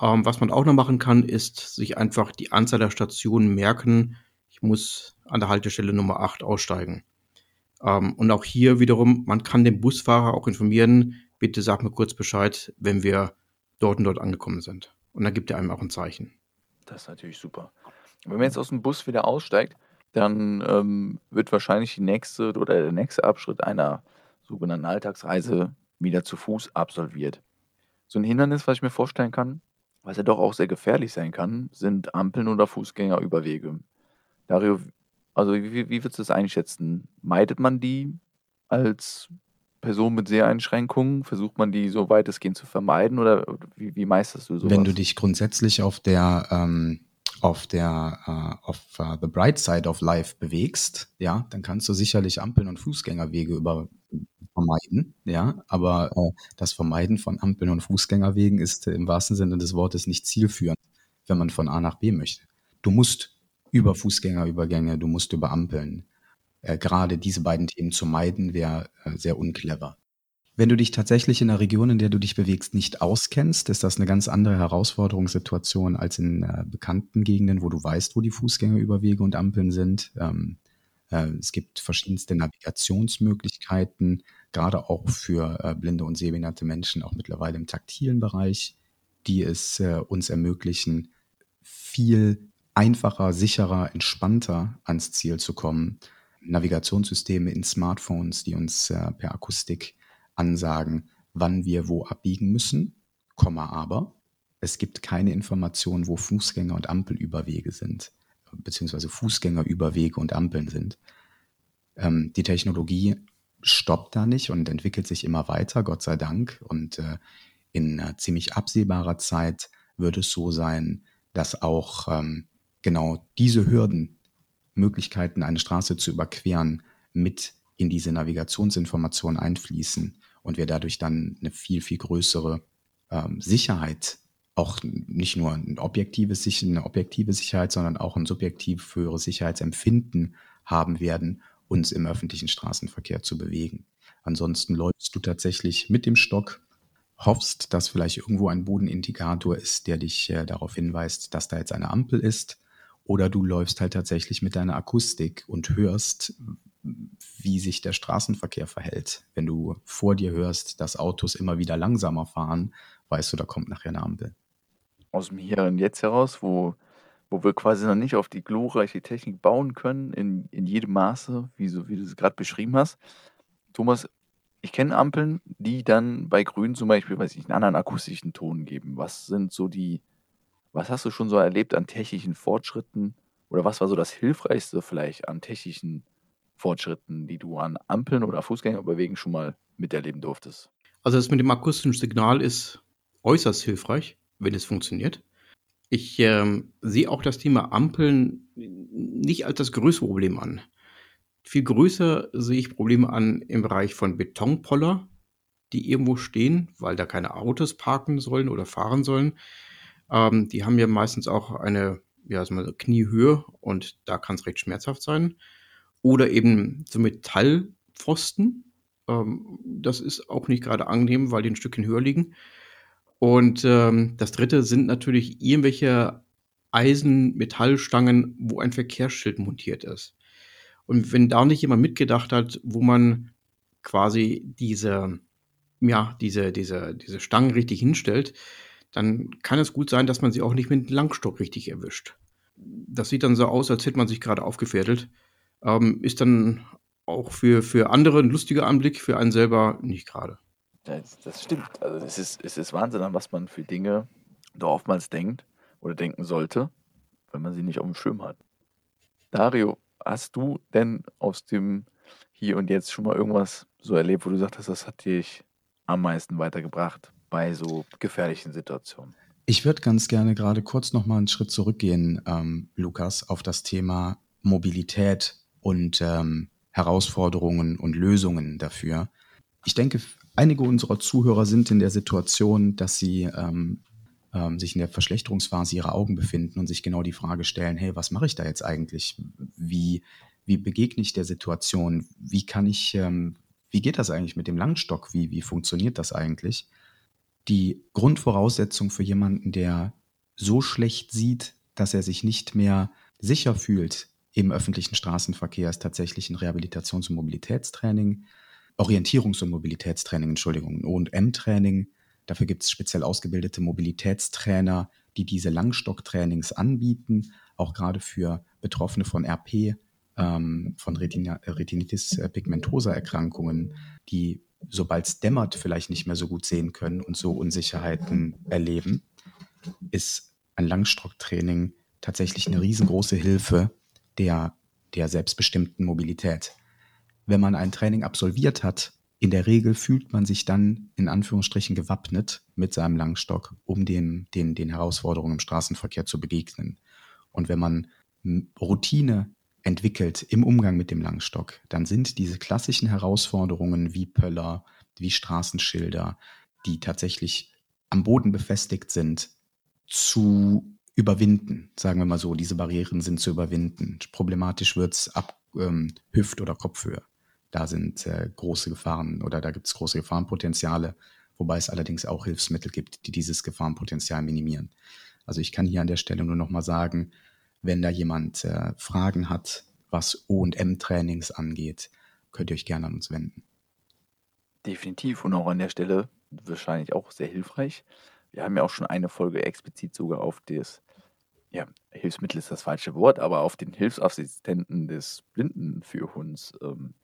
Ähm, was man auch noch machen kann, ist sich einfach die Anzahl der Stationen merken. Ich muss an der Haltestelle Nummer 8 aussteigen. Ähm, und auch hier wiederum, man kann den Busfahrer auch informieren, bitte sag mir kurz Bescheid, wenn wir dort und dort angekommen sind. Und dann gibt er einem auch ein Zeichen. Das ist natürlich super. Wenn man jetzt aus dem Bus wieder aussteigt, dann ähm, wird wahrscheinlich die nächste oder der nächste Abschnitt einer sogenannten Alltagsreise wieder zu Fuß absolviert. So ein Hindernis, was ich mir vorstellen kann, was ja doch auch sehr gefährlich sein kann, sind Ampeln oder Fußgängerüberwege. Dario, also wie, wie würdest du das einschätzen? Meidet man die als Person mit Seheinschränkungen? Versucht man die so weitestgehend zu vermeiden oder wie, wie meisterst du sowas? Wenn du dich grundsätzlich auf der ähm, auf der uh, auf uh, the bright side of life bewegst, ja, dann kannst du sicherlich Ampeln und Fußgängerwege über vermeiden, ja, aber äh, das Vermeiden von Ampeln und Fußgängerwegen ist im wahrsten Sinne des Wortes nicht zielführend, wenn man von A nach B möchte. Du musst über Fußgängerübergänge, du musst über Ampeln. Äh, gerade diese beiden Themen zu meiden, wäre äh, sehr unclever. Wenn du dich tatsächlich in der Region, in der du dich bewegst, nicht auskennst, ist das eine ganz andere Herausforderungssituation als in äh, bekannten Gegenden, wo du weißt, wo die Fußgängerüberwege und Ampeln sind. Ähm, äh, es gibt verschiedenste Navigationsmöglichkeiten, gerade auch für äh, blinde und sehbehinderte Menschen, auch mittlerweile im taktilen Bereich, die es äh, uns ermöglichen, viel einfacher, sicherer, entspannter ans Ziel zu kommen. Navigationssysteme in Smartphones, die uns per Akustik ansagen, wann wir wo abbiegen müssen, Komma aber. Es gibt keine Information, wo Fußgänger und Ampelüberwege sind, beziehungsweise Fußgängerüberwege und Ampeln sind. Ähm, die Technologie stoppt da nicht und entwickelt sich immer weiter, Gott sei Dank. Und äh, in äh, ziemlich absehbarer Zeit wird es so sein, dass auch ähm, genau diese Hürden, Möglichkeiten, eine Straße zu überqueren, mit in diese Navigationsinformation einfließen und wir dadurch dann eine viel, viel größere ähm, Sicherheit, auch nicht nur ein objektives, eine objektive Sicherheit, sondern auch ein subjektiv höheres Sicherheitsempfinden haben werden, uns im öffentlichen Straßenverkehr zu bewegen. Ansonsten läufst du tatsächlich mit dem Stock, hoffst, dass vielleicht irgendwo ein Bodenindikator ist, der dich äh, darauf hinweist, dass da jetzt eine Ampel ist. Oder du läufst halt tatsächlich mit deiner Akustik und hörst, wie sich der Straßenverkehr verhält. Wenn du vor dir hörst, dass Autos immer wieder langsamer fahren, weißt du, da kommt nachher eine Ampel. Aus dem Hier und Jetzt heraus, wo, wo wir quasi noch nicht auf die glorreiche Technik bauen können, in, in jedem Maße, wie, so, wie du es gerade beschrieben hast. Thomas, ich kenne Ampeln, die dann bei Grün zum Beispiel, weiß ich, einen anderen akustischen Ton geben. Was sind so die, was hast du schon so erlebt an technischen Fortschritten? Oder was war so das Hilfreichste vielleicht an technischen Fortschritten, die du an Ampeln oder Fußgängerüberwegen schon mal miterleben durftest? Also das mit dem akustischen Signal ist äußerst hilfreich, wenn es funktioniert. Ich ähm, sehe auch das Thema Ampeln nicht als das größte Problem an. Viel größer sehe ich Probleme an im Bereich von Betonpoller, die irgendwo stehen, weil da keine Autos parken sollen oder fahren sollen. Ähm, die haben ja meistens auch eine ja, also Kniehöhe und da kann es recht schmerzhaft sein. Oder eben so Metallpfosten. Ähm, das ist auch nicht gerade angenehm, weil die ein Stückchen höher liegen. Und ähm, das dritte sind natürlich irgendwelche Eisen-Metallstangen, wo ein Verkehrsschild montiert ist. Und wenn da nicht jemand mitgedacht hat, wo man quasi diese ja, diese, diese, diese Stangen richtig hinstellt, dann kann es gut sein, dass man sie auch nicht mit dem Langstock richtig erwischt. Das sieht dann so aus, als hätte man sich gerade aufgefädelt. Ähm, ist dann auch für, für andere ein lustiger Anblick, für einen selber nicht gerade. Das, das stimmt. Also es ist, es ist Wahnsinn, an was man für Dinge da oftmals denkt oder denken sollte, wenn man sie nicht auf dem Schirm hat. Dario, hast du denn aus dem Hier und Jetzt schon mal irgendwas so erlebt, wo du sagst, das hat dich am meisten weitergebracht bei so gefährlichen Situationen? Ich würde ganz gerne gerade kurz noch mal einen Schritt zurückgehen, ähm, Lukas, auf das Thema Mobilität und ähm, Herausforderungen und Lösungen dafür. Ich denke, einige unserer Zuhörer sind in der Situation, dass sie ähm, ähm, sich in der Verschlechterungsphase ihrer Augen befinden und sich genau die Frage stellen, hey, was mache ich da jetzt eigentlich? Wie, wie begegne ich der Situation? Wie kann ich, ähm, wie geht das eigentlich mit dem Langstock? Wie, wie funktioniert das eigentlich? Die Grundvoraussetzung für jemanden, der so schlecht sieht, dass er sich nicht mehr sicher fühlt im öffentlichen Straßenverkehr, ist tatsächlich ein Rehabilitations- und Mobilitätstraining, Orientierungs- und Mobilitätstraining, Entschuldigung, ein O&M-Training, Dafür gibt es speziell ausgebildete Mobilitätstrainer, die diese Langstocktrainings anbieten, auch gerade für Betroffene von RP, ähm, von Retina Retinitis pigmentosa Erkrankungen, die sobald es dämmert vielleicht nicht mehr so gut sehen können und so Unsicherheiten erleben, ist ein Langstocktraining tatsächlich eine riesengroße Hilfe der, der selbstbestimmten Mobilität. Wenn man ein Training absolviert hat, in der Regel fühlt man sich dann in Anführungsstrichen gewappnet mit seinem Langstock, um den, den, den Herausforderungen im Straßenverkehr zu begegnen. Und wenn man Routine entwickelt im Umgang mit dem Langstock, dann sind diese klassischen Herausforderungen wie Pöller, wie Straßenschilder, die tatsächlich am Boden befestigt sind, zu überwinden. Sagen wir mal so, diese Barrieren sind zu überwinden. Problematisch wird es ab ähm, Hüft- oder Kopfhöhe. Da sind äh, große Gefahren oder da gibt es große Gefahrenpotenziale, wobei es allerdings auch Hilfsmittel gibt, die dieses Gefahrenpotenzial minimieren. Also ich kann hier an der Stelle nur noch mal sagen, wenn da jemand äh, Fragen hat, was O&M-Trainings angeht, könnt ihr euch gerne an uns wenden. Definitiv und auch an der Stelle wahrscheinlich auch sehr hilfreich. Wir haben ja auch schon eine Folge explizit sogar auf das, ja, Hilfsmittel ist das falsche Wort, aber auf den Hilfsassistenten des Blindenführhunds ähm,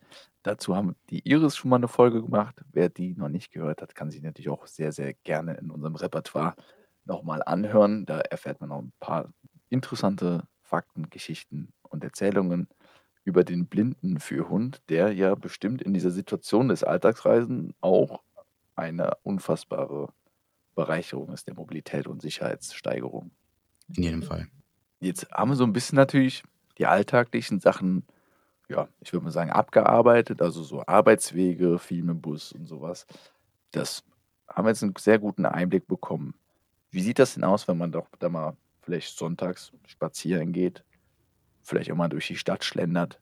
Dazu haben die Iris schon mal eine Folge gemacht. Wer die noch nicht gehört hat, kann sich natürlich auch sehr, sehr gerne in unserem Repertoire nochmal anhören. Da erfährt man noch ein paar interessante Fakten, Geschichten und Erzählungen über den blinden Führhund, der ja bestimmt in dieser Situation des Alltagsreisen auch eine unfassbare Bereicherung ist der Mobilität und Sicherheitssteigerung. In jedem Fall. Jetzt haben wir so ein bisschen natürlich die alltäglichen Sachen ja, ich würde mal sagen, abgearbeitet, also so Arbeitswege, viel mit Bus und sowas. Das haben wir jetzt einen sehr guten Einblick bekommen. Wie sieht das denn aus, wenn man doch da mal vielleicht sonntags spazieren geht, vielleicht auch mal durch die Stadt schlendert?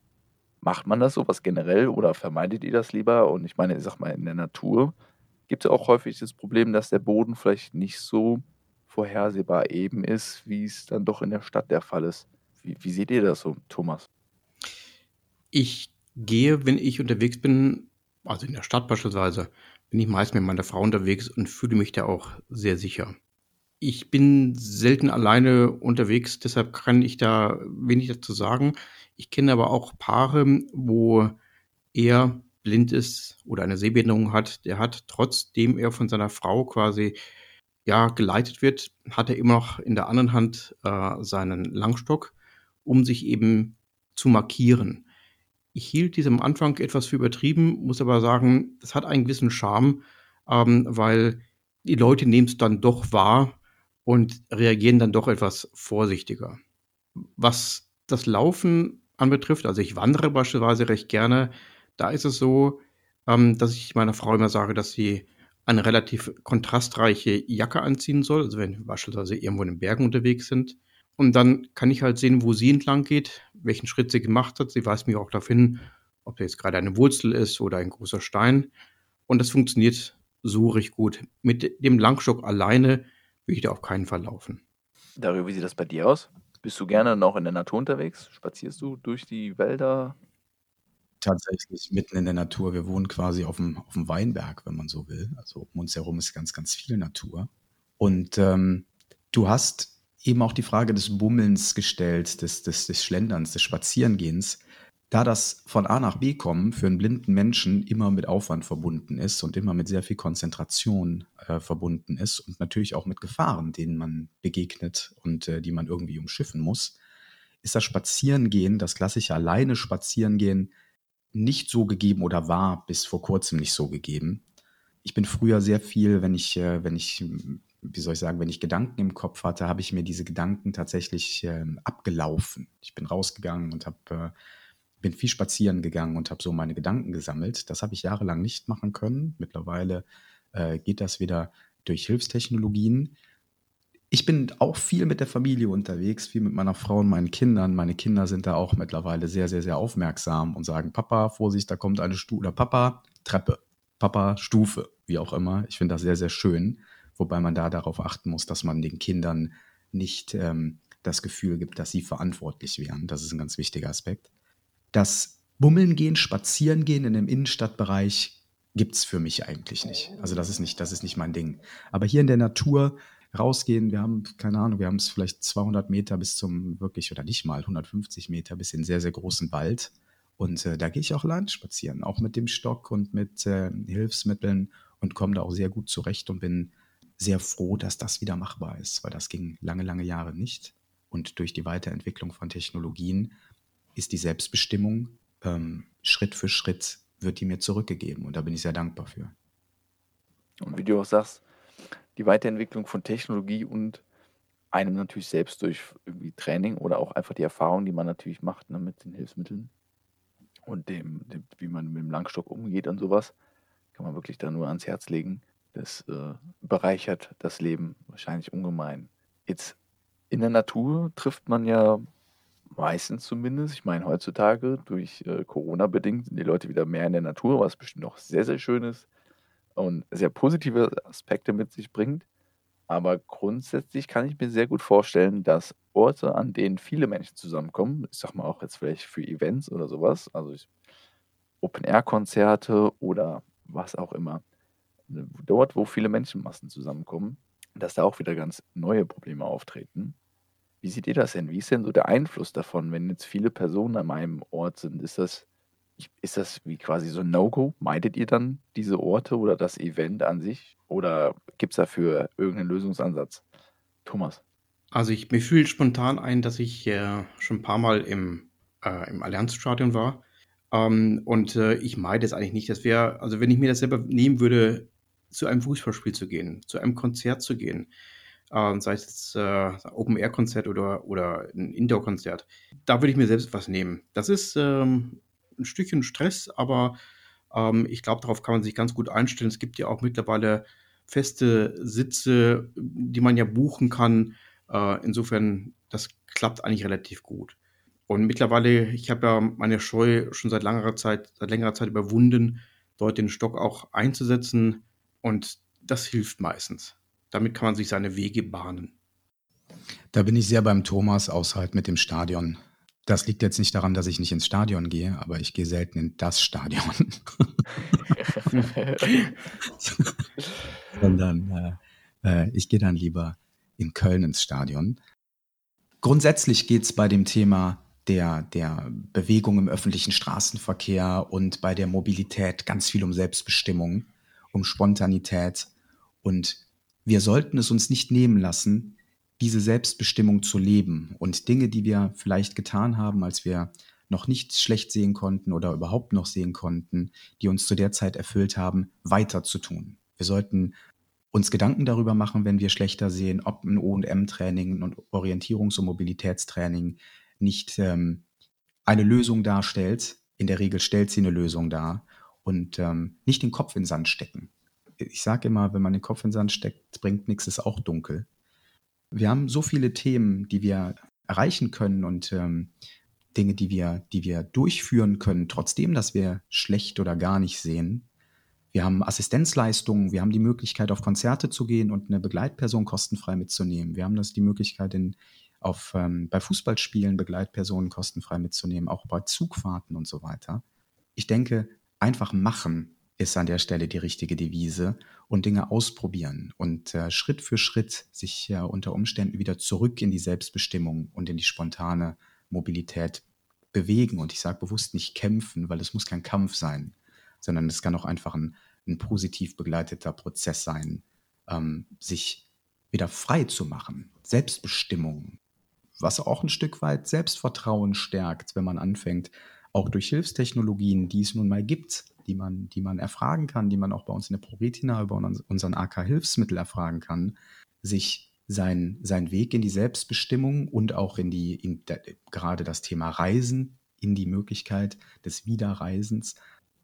Macht man das sowas generell oder vermeidet ihr das lieber? Und ich meine, ich sag mal, in der Natur gibt es auch häufig das Problem, dass der Boden vielleicht nicht so vorhersehbar eben ist, wie es dann doch in der Stadt der Fall ist. Wie, wie seht ihr das so, Thomas? Ich gehe, wenn ich unterwegs bin, also in der Stadt beispielsweise, bin ich meist mit meiner Frau unterwegs und fühle mich da auch sehr sicher. Ich bin selten alleine unterwegs, deshalb kann ich da wenig dazu sagen. Ich kenne aber auch Paare, wo er blind ist oder eine Sehbehinderung hat, der hat, trotzdem er von seiner Frau quasi ja geleitet wird, hat er immer noch in der anderen Hand äh, seinen Langstock, um sich eben zu markieren. Ich hielt dies am Anfang etwas für übertrieben, muss aber sagen, es hat einen gewissen Charme, ähm, weil die Leute nehmen es dann doch wahr und reagieren dann doch etwas vorsichtiger. Was das Laufen anbetrifft, also ich wandere beispielsweise recht gerne, da ist es so, ähm, dass ich meiner Frau immer sage, dass sie eine relativ kontrastreiche Jacke anziehen soll, also wenn wir beispielsweise irgendwo in den Bergen unterwegs sind. Und dann kann ich halt sehen, wo sie entlang geht, welchen Schritt sie gemacht hat. Sie weist mich auch darauf hin, ob da jetzt gerade eine Wurzel ist oder ein großer Stein. Und das funktioniert so recht gut. Mit dem Langstock alleine würde ich da auf keinen Fall laufen. Darüber, wie sieht das bei dir aus? Bist du gerne noch in der Natur unterwegs? Spazierst du durch die Wälder? Tatsächlich mitten in der Natur. Wir wohnen quasi auf dem, auf dem Weinberg, wenn man so will. Also um uns herum ist ganz, ganz viel Natur. Und ähm, du hast eben auch die Frage des Bummelns gestellt, des, des, des Schlenderns, des Spazierengehens. Da das von A nach B kommen für einen blinden Menschen immer mit Aufwand verbunden ist und immer mit sehr viel Konzentration äh, verbunden ist und natürlich auch mit Gefahren, denen man begegnet und äh, die man irgendwie umschiffen muss, ist das Spazierengehen, das klassische alleine Spazierengehen, nicht so gegeben oder war bis vor kurzem nicht so gegeben. Ich bin früher sehr viel, wenn ich, äh, wenn ich, wie soll ich sagen, wenn ich Gedanken im Kopf hatte, habe ich mir diese Gedanken tatsächlich äh, abgelaufen. Ich bin rausgegangen und habe, äh, bin viel spazieren gegangen und habe so meine Gedanken gesammelt. Das habe ich jahrelang nicht machen können. Mittlerweile äh, geht das wieder durch Hilfstechnologien. Ich bin auch viel mit der Familie unterwegs, viel mit meiner Frau und meinen Kindern. Meine Kinder sind da auch mittlerweile sehr, sehr, sehr aufmerksam und sagen, Papa, Vorsicht, da kommt eine Stufe, oder Papa, Treppe, Papa, Stufe, wie auch immer. Ich finde das sehr, sehr schön, wobei man da darauf achten muss, dass man den Kindern nicht ähm, das Gefühl gibt, dass sie verantwortlich wären. Das ist ein ganz wichtiger Aspekt. Das Bummeln gehen, Spazieren gehen in dem Innenstadtbereich gibt es für mich eigentlich nicht. Also das ist nicht, das ist nicht mein Ding. Aber hier in der Natur rausgehen. Wir haben, keine Ahnung, wir haben es vielleicht 200 Meter bis zum wirklich oder nicht mal 150 Meter bis in sehr, sehr großen Wald. Und äh, da gehe ich auch Land spazieren, auch mit dem Stock und mit äh, Hilfsmitteln und komme da auch sehr gut zurecht und bin sehr froh, dass das wieder machbar ist, weil das ging lange, lange Jahre nicht. Und durch die Weiterentwicklung von Technologien ist die Selbstbestimmung ähm, Schritt für Schritt wird die mir zurückgegeben und da bin ich sehr dankbar für. Und wie du auch sagst, die Weiterentwicklung von Technologie und einem natürlich selbst durch irgendwie Training oder auch einfach die Erfahrung, die man natürlich macht ne, mit den Hilfsmitteln und dem, dem, wie man mit dem Langstock umgeht und sowas, kann man wirklich da nur ans Herz legen. Das äh, bereichert das Leben wahrscheinlich ungemein. Jetzt in der Natur trifft man ja meistens zumindest, ich meine heutzutage durch äh, Corona bedingt sind die Leute wieder mehr in der Natur, was bestimmt auch sehr, sehr schön ist und sehr positive Aspekte mit sich bringt. Aber grundsätzlich kann ich mir sehr gut vorstellen, dass Orte, an denen viele Menschen zusammenkommen, ich sag mal auch jetzt vielleicht für Events oder sowas, also Open-Air-Konzerte oder was auch immer, dort, wo viele Menschenmassen zusammenkommen, dass da auch wieder ganz neue Probleme auftreten. Wie seht ihr das denn? Wie ist denn so der Einfluss davon, wenn jetzt viele Personen an meinem Ort sind? Ist das ist das wie quasi so ein No-Go? Meidet ihr dann diese Orte oder das Event an sich? Oder gibt es dafür irgendeinen Lösungsansatz? Thomas. Also ich, mir fühlt spontan ein, dass ich äh, schon ein paar Mal im, äh, im Allianzstadion war. Ähm, und äh, ich meide es eigentlich nicht. Das wäre, also wenn ich mir das selber nehmen würde, zu einem Fußballspiel zu gehen, zu einem Konzert zu gehen, äh, sei es äh, Open-Air-Konzert oder, oder ein Indoor-Konzert, da würde ich mir selbst was nehmen. Das ist ähm, ein Stückchen Stress, aber ähm, ich glaube, darauf kann man sich ganz gut einstellen. Es gibt ja auch mittlerweile feste Sitze, die man ja buchen kann. Äh, insofern, das klappt eigentlich relativ gut. Und mittlerweile, ich habe ja meine Scheu schon seit längerer Zeit, seit längerer Zeit überwunden, dort den Stock auch einzusetzen. Und das hilft meistens. Damit kann man sich seine Wege bahnen. Da bin ich sehr beim Thomas, außerhalb mit dem Stadion. Das liegt jetzt nicht daran, dass ich nicht ins Stadion gehe, aber ich gehe selten in das Stadion. [laughs] Sondern äh, äh, ich gehe dann lieber in Köln ins Stadion. Grundsätzlich geht es bei dem Thema der, der Bewegung im öffentlichen Straßenverkehr und bei der Mobilität ganz viel um Selbstbestimmung, um Spontanität. Und wir sollten es uns nicht nehmen lassen, diese Selbstbestimmung zu leben und Dinge, die wir vielleicht getan haben, als wir noch nicht schlecht sehen konnten oder überhaupt noch sehen konnten, die uns zu der Zeit erfüllt haben, weiter zu tun. Wir sollten uns Gedanken darüber machen, wenn wir schlechter sehen, ob ein O&M-Training und Orientierungs- und Mobilitätstraining nicht ähm, eine Lösung darstellt. In der Regel stellt sie eine Lösung dar und ähm, nicht den Kopf in den Sand stecken. Ich sage immer, wenn man den Kopf in den Sand steckt, bringt nichts, ist auch dunkel. Wir haben so viele Themen, die wir erreichen können und ähm, Dinge, die wir, die wir durchführen können, trotzdem, dass wir schlecht oder gar nicht sehen. Wir haben Assistenzleistungen, wir haben die Möglichkeit, auf Konzerte zu gehen und eine Begleitperson kostenfrei mitzunehmen. Wir haben das die Möglichkeit, in, auf, ähm, bei Fußballspielen Begleitpersonen kostenfrei mitzunehmen, auch bei Zugfahrten und so weiter. ich denke, einfach machen ist an der Stelle die richtige Devise und Dinge ausprobieren und äh, Schritt für Schritt sich äh, unter Umständen wieder zurück in die Selbstbestimmung und in die spontane Mobilität bewegen. Und ich sage bewusst nicht kämpfen, weil es muss kein Kampf sein, sondern es kann auch einfach ein, ein positiv begleiteter Prozess sein, ähm, sich wieder frei zu machen. Selbstbestimmung, was auch ein Stück weit Selbstvertrauen stärkt, wenn man anfängt, auch durch Hilfstechnologien, die es nun mal gibt, die man, die man erfragen kann, die man auch bei uns in der ProRetina über unseren AK-Hilfsmittel erfragen kann, sich sein, sein Weg in die Selbstbestimmung und auch in die, in der, gerade das Thema Reisen, in die Möglichkeit des Wiederreisens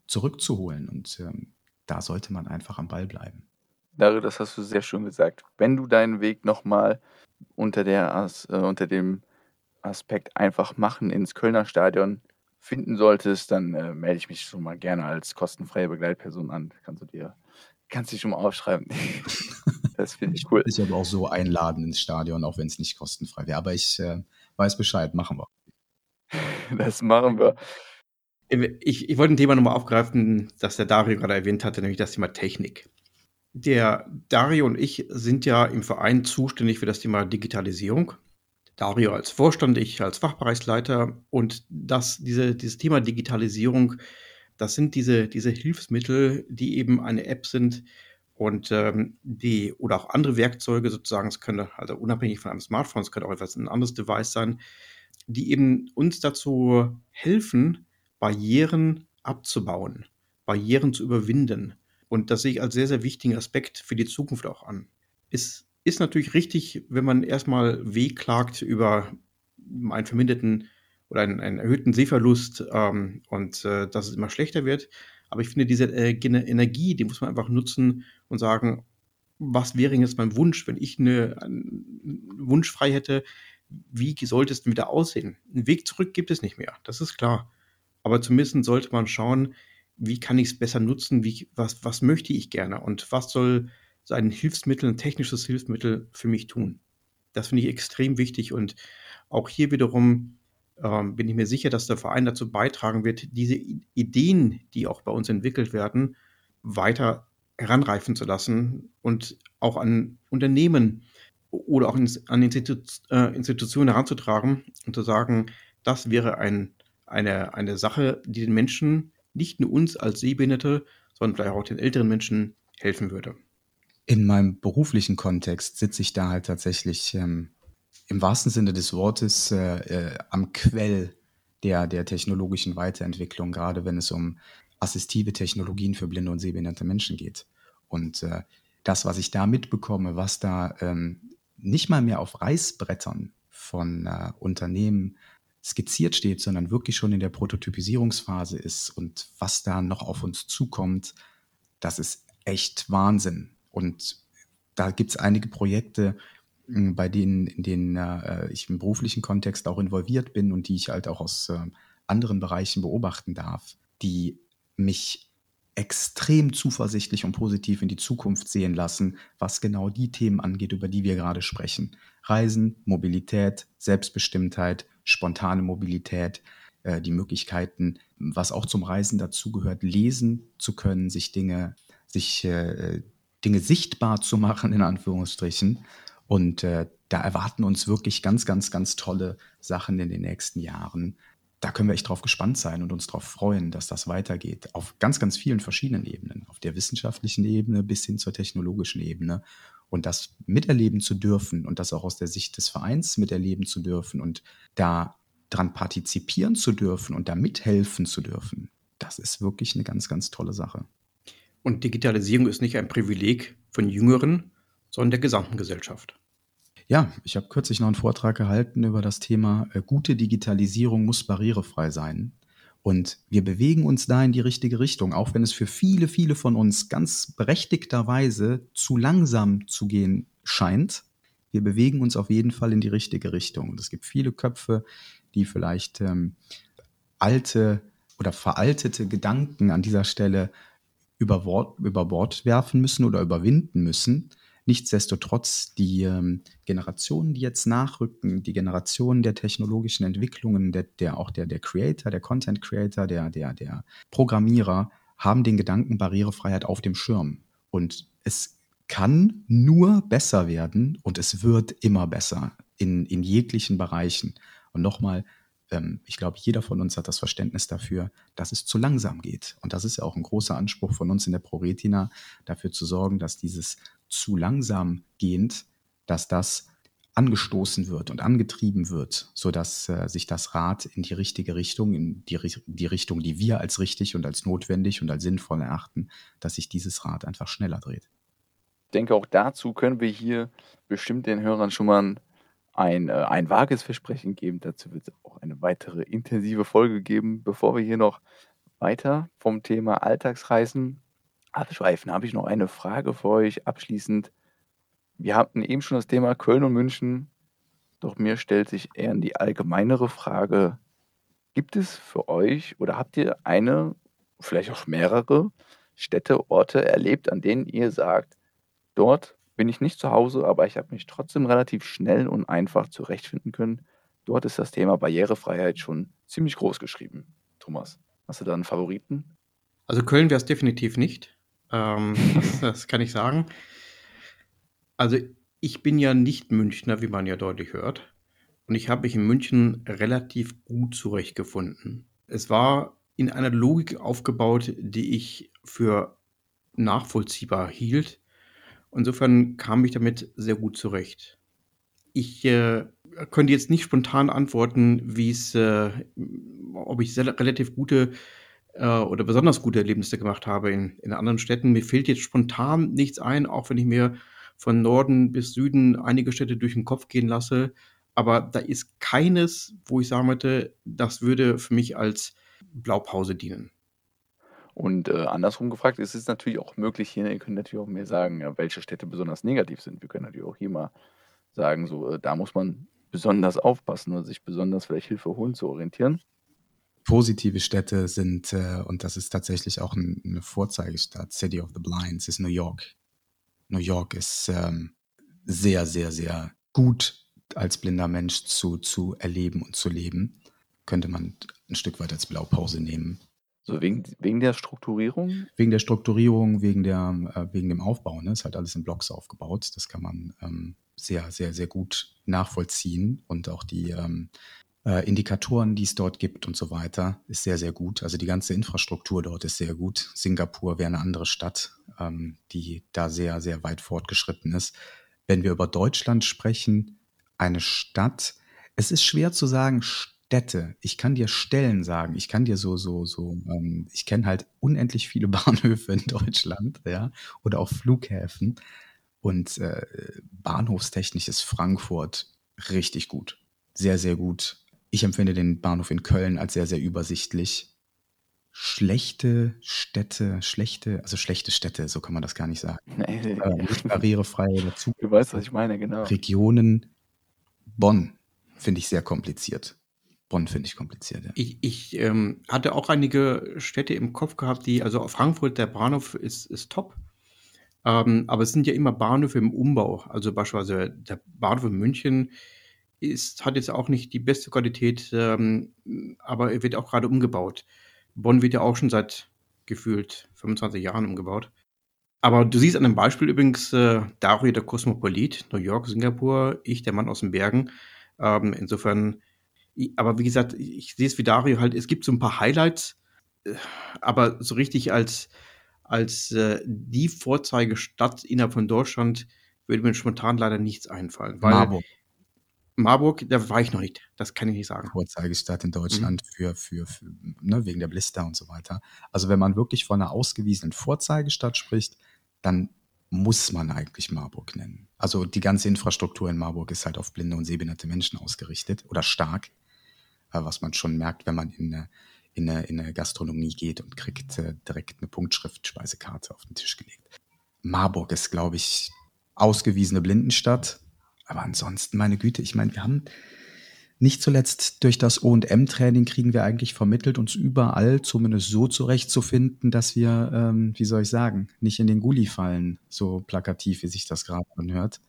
zurückzuholen. Und ähm, da sollte man einfach am Ball bleiben. Dario, das hast du sehr schön gesagt. Wenn du deinen Weg nochmal unter, äh, unter dem Aspekt einfach machen ins Kölner Stadion finden solltest, dann äh, melde ich mich schon mal gerne als kostenfreie Begleitperson an. Kannst du dir, kannst dich schon mal aufschreiben. [laughs] das finde ich cool. Ich aber auch so einladen ins Stadion, auch wenn es nicht kostenfrei wäre. Aber ich äh, weiß Bescheid, machen wir. [laughs] das machen wir. Ich, ich wollte ein Thema nochmal aufgreifen, das der Dario gerade erwähnt hatte, nämlich das Thema Technik. Der Dario und ich sind ja im Verein zuständig für das Thema Digitalisierung. Dario als Vorstand, ich als Fachbereichsleiter und das, diese, dieses Thema Digitalisierung, das sind diese, diese Hilfsmittel, die eben eine App sind und ähm, die oder auch andere Werkzeuge sozusagen, es könnte also unabhängig von einem Smartphone, es könnte auch etwas ein anderes Device sein, die eben uns dazu helfen, Barrieren abzubauen, Barrieren zu überwinden. Und das sehe ich als sehr, sehr wichtigen Aspekt für die Zukunft auch an. Ist ist natürlich richtig, wenn man erstmal wehklagt über einen verminderten oder einen, einen erhöhten Sehverlust ähm, und äh, dass es immer schlechter wird. Aber ich finde, diese äh, Energie, die muss man einfach nutzen und sagen, was wäre jetzt mein Wunsch, wenn ich eine, einen Wunsch frei hätte, wie sollte es denn wieder aussehen? Einen Weg zurück gibt es nicht mehr, das ist klar. Aber zumindest sollte man schauen, wie kann ich es besser nutzen, wie, was, was möchte ich gerne und was soll ein Hilfsmittel, ein technisches Hilfsmittel für mich tun. Das finde ich extrem wichtig und auch hier wiederum ähm, bin ich mir sicher, dass der Verein dazu beitragen wird, diese Ideen, die auch bei uns entwickelt werden, weiter heranreifen zu lassen und auch an Unternehmen oder auch an Institu äh, Institutionen heranzutragen und zu sagen, das wäre ein, eine, eine Sache, die den Menschen, nicht nur uns als Sehbehinderte, sondern vielleicht auch den älteren Menschen helfen würde. In meinem beruflichen Kontext sitze ich da halt tatsächlich ähm, im wahrsten Sinne des Wortes äh, äh, am Quell der, der technologischen Weiterentwicklung, gerade wenn es um assistive Technologien für blinde und sehbehinderte Menschen geht. Und äh, das, was ich da mitbekomme, was da ähm, nicht mal mehr auf Reißbrettern von äh, Unternehmen skizziert steht, sondern wirklich schon in der Prototypisierungsphase ist und was da noch auf uns zukommt, das ist echt Wahnsinn. Und da gibt es einige Projekte, hm, bei denen, in denen äh, ich im beruflichen Kontext auch involviert bin und die ich halt auch aus äh, anderen Bereichen beobachten darf, die mich extrem zuversichtlich und positiv in die Zukunft sehen lassen, was genau die Themen angeht, über die wir gerade sprechen. Reisen, Mobilität, Selbstbestimmtheit, spontane Mobilität, äh, die Möglichkeiten, was auch zum Reisen dazugehört, lesen zu können, sich Dinge, sich äh, Dinge sichtbar zu machen, in Anführungsstrichen. Und äh, da erwarten uns wirklich ganz, ganz, ganz tolle Sachen in den nächsten Jahren. Da können wir echt drauf gespannt sein und uns darauf freuen, dass das weitergeht. Auf ganz, ganz vielen verschiedenen Ebenen. Auf der wissenschaftlichen Ebene bis hin zur technologischen Ebene. Und das miterleben zu dürfen und das auch aus der Sicht des Vereins miterleben zu dürfen und da dran partizipieren zu dürfen und da mithelfen zu dürfen, das ist wirklich eine ganz, ganz tolle Sache. Und Digitalisierung ist nicht ein Privileg von Jüngeren, sondern der gesamten Gesellschaft. Ja, ich habe kürzlich noch einen Vortrag gehalten über das Thema äh, gute Digitalisierung muss barrierefrei sein. Und wir bewegen uns da in die richtige Richtung, auch wenn es für viele, viele von uns ganz berechtigterweise zu langsam zu gehen scheint. Wir bewegen uns auf jeden Fall in die richtige Richtung. Und es gibt viele Köpfe, die vielleicht ähm, alte oder veraltete Gedanken an dieser Stelle über Bord, über Bord werfen müssen oder überwinden müssen. Nichtsdestotrotz, die ähm, Generationen, die jetzt nachrücken, die Generationen der technologischen Entwicklungen, der, der auch der, der Creator, der Content Creator, der, der, der Programmierer, haben den Gedanken Barrierefreiheit auf dem Schirm. Und es kann nur besser werden und es wird immer besser in, in jeglichen Bereichen. Und nochmal, ähm, ich glaube, jeder von uns hat das Verständnis dafür, dass es zu langsam geht. Und das ist ja auch ein großer Anspruch von uns in der ProRetina, dafür zu sorgen, dass dieses zu langsam gehend, dass das angestoßen wird und angetrieben wird, sodass äh, sich das Rad in die richtige Richtung, in die, die Richtung, die wir als richtig und als notwendig und als sinnvoll erachten, dass sich dieses Rad einfach schneller dreht. Ich denke, auch dazu können wir hier bestimmt den Hörern schon mal ein, äh, ein vages Versprechen geben. Dazu wird es auch eine weitere intensive Folge geben. Bevor wir hier noch weiter vom Thema Alltagsreisen abschweifen, habe ich noch eine Frage für euch abschließend. Wir hatten eben schon das Thema Köln und München, doch mir stellt sich eher die allgemeinere Frage, gibt es für euch oder habt ihr eine, vielleicht auch mehrere Städte, Orte erlebt, an denen ihr sagt, dort bin ich nicht zu Hause, aber ich habe mich trotzdem relativ schnell und einfach zurechtfinden können. Dort ist das Thema Barrierefreiheit schon ziemlich groß geschrieben. Thomas, hast du da einen Favoriten? Also Köln wäre es definitiv nicht. Ähm, [laughs] das, das, kann ich sagen. Also ich bin ja nicht Münchner, wie man ja deutlich hört. Und ich habe mich in München relativ gut zurechtgefunden. Es war in einer Logik aufgebaut, die ich für nachvollziehbar hielt. Insofern kam ich damit sehr gut zurecht. Ich äh, könnte jetzt nicht spontan antworten, wie es, äh, ob ich sehr, relativ gute äh, oder besonders gute Erlebnisse gemacht habe in, in anderen Städten. Mir fehlt jetzt spontan nichts ein, auch wenn ich mir von Norden bis Süden einige Städte durch den Kopf gehen lasse. Aber da ist keines, wo ich sagen würde, das würde für mich als Blaupause dienen. Und äh, andersrum gefragt, ist es natürlich auch möglich, hier, ihr könnt natürlich auch mehr sagen, ja, welche Städte besonders negativ sind. Wir können natürlich auch hier mal sagen, so, äh, da muss man besonders aufpassen oder sich besonders vielleicht Hilfe holen zu orientieren positive Städte sind, äh, und das ist tatsächlich auch ein, eine Vorzeigestadt, City of the Blinds, ist New York. New York ist ähm, sehr, sehr, sehr gut als blinder Mensch zu, zu erleben und zu leben. Könnte man ein Stück weit als Blaupause nehmen. So wegen, wegen der Strukturierung? Wegen der Strukturierung, wegen, der, äh, wegen dem Aufbau. Ne? Ist halt alles in Blocks aufgebaut. Das kann man ähm, sehr, sehr, sehr gut nachvollziehen. Und auch die, ähm, äh, Indikatoren, die es dort gibt und so weiter, ist sehr, sehr gut. Also die ganze Infrastruktur dort ist sehr gut. Singapur wäre eine andere Stadt, ähm, die da sehr, sehr weit fortgeschritten ist. Wenn wir über Deutschland sprechen, eine Stadt, es ist schwer zu sagen, Städte. Ich kann dir Stellen sagen. Ich kann dir so, so, so, ähm, ich kenne halt unendlich viele [laughs] Bahnhöfe in Deutschland, ja, oder auch Flughäfen. Und äh, bahnhofstechnisch ist Frankfurt richtig gut. Sehr, sehr gut ich empfinde den Bahnhof in Köln als sehr, sehr übersichtlich. Schlechte Städte, schlechte, also schlechte Städte, so kann man das gar nicht sagen. [laughs] Nee, äh, nicht barrierefrei dazu. Du weißt, was ich meine, genau. Regionen. Bonn finde ich sehr kompliziert. Bonn finde ich kompliziert. Ja. Ich, ich ähm, hatte auch einige Städte im Kopf gehabt, die, also Frankfurt, der Bahnhof ist, ist top. Ähm, aber es sind ja immer Bahnhöfe im Umbau. Also beispielsweise der Bahnhof in München ist, hat jetzt auch nicht die beste Qualität, ähm, aber er wird auch gerade umgebaut. Bonn wird ja auch schon seit gefühlt 25 Jahren umgebaut. Aber du siehst an dem Beispiel übrigens äh, Dario der Kosmopolit, New York, Singapur, ich, der Mann aus den Bergen. Ähm, insofern, aber wie gesagt, ich sehe es wie Dario halt, es gibt so ein paar Highlights, äh, aber so richtig als, als äh, die Vorzeigestadt innerhalb von Deutschland würde mir spontan leider nichts einfallen. Weil Marburg. Marburg, da war ich noch nicht. Das kann ich nicht sagen. Vorzeigestadt in Deutschland mhm. für, für, für ne, wegen der Blister und so weiter. Also wenn man wirklich von einer ausgewiesenen Vorzeigestadt spricht, dann muss man eigentlich Marburg nennen. Also die ganze Infrastruktur in Marburg ist halt auf blinde und sehbehinderte Menschen ausgerichtet oder stark, was man schon merkt, wenn man in eine, in eine, in eine Gastronomie geht und kriegt äh, direkt eine Punktschrift-Speisekarte auf den Tisch gelegt. Marburg ist, glaube ich, ausgewiesene Blindenstadt aber ansonsten, meine Güte, ich meine, wir haben, nicht zuletzt durch das O&M-Training kriegen wir eigentlich vermittelt, uns überall zumindest so zurechtzufinden, dass wir, ähm, wie soll ich sagen, nicht in den Gully fallen, so plakativ, wie sich das gerade anhört.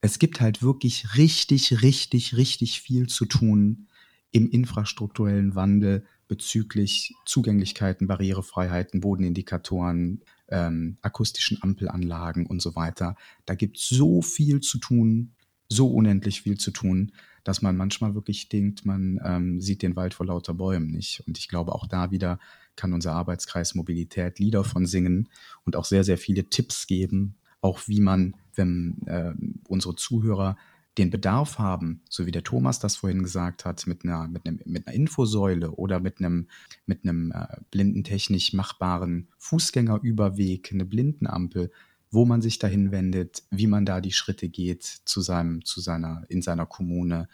Es gibt halt wirklich richtig, richtig, richtig viel zu tun im infrastrukturellen Wandel bezüglich Zugänglichkeiten, Barrierefreiheiten, Bodenindikatoren, ähm, akustischen Ampelanlagen und so weiter. Da gibt es so viel zu tun, so unendlich viel zu tun, dass man manchmal wirklich denkt, man ähm, sieht den Wald vor lauter Bäumen nicht. Und ich glaube, auch da wieder kann unser Arbeitskreis Mobilität Lieder von singen und auch sehr, sehr viele Tipps geben, auch wie man, wenn äh, unsere Zuhörer den Bedarf haben, so wie der Thomas das vorhin gesagt hat, mit einer, mit einem, mit einer Infosäule oder mit einem, mit einem äh, blindentechnisch machbaren Fußgängerüberweg, eine Blindenampel, wo man sich dahin wendet, wie man da die Schritte geht zu seinem, zu seiner, in seiner Kommune.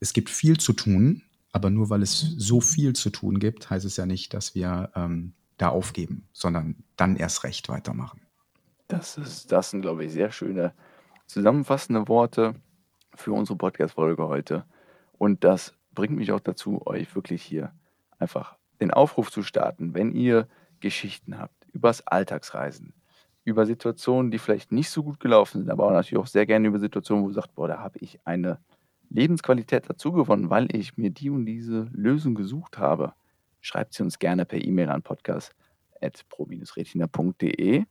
Es gibt viel zu tun, aber nur weil es so viel zu tun gibt, heißt es ja nicht, dass wir ähm, da aufgeben, sondern dann erst recht weitermachen. Das, ist, das sind, glaube ich, sehr schöne zusammenfassende Worte für unsere Podcast-Folge heute. Und das bringt mich auch dazu, euch wirklich hier einfach den Aufruf zu starten, wenn ihr Geschichten habt übers Alltagsreisen, über Situationen, die vielleicht nicht so gut gelaufen sind, aber auch natürlich auch sehr gerne über Situationen, wo ihr sagt, boah, da habe ich eine Lebensqualität dazu gewonnen, weil ich mir die und diese Lösung gesucht habe. Schreibt sie uns gerne per E-Mail an podcast.pro-retina.de.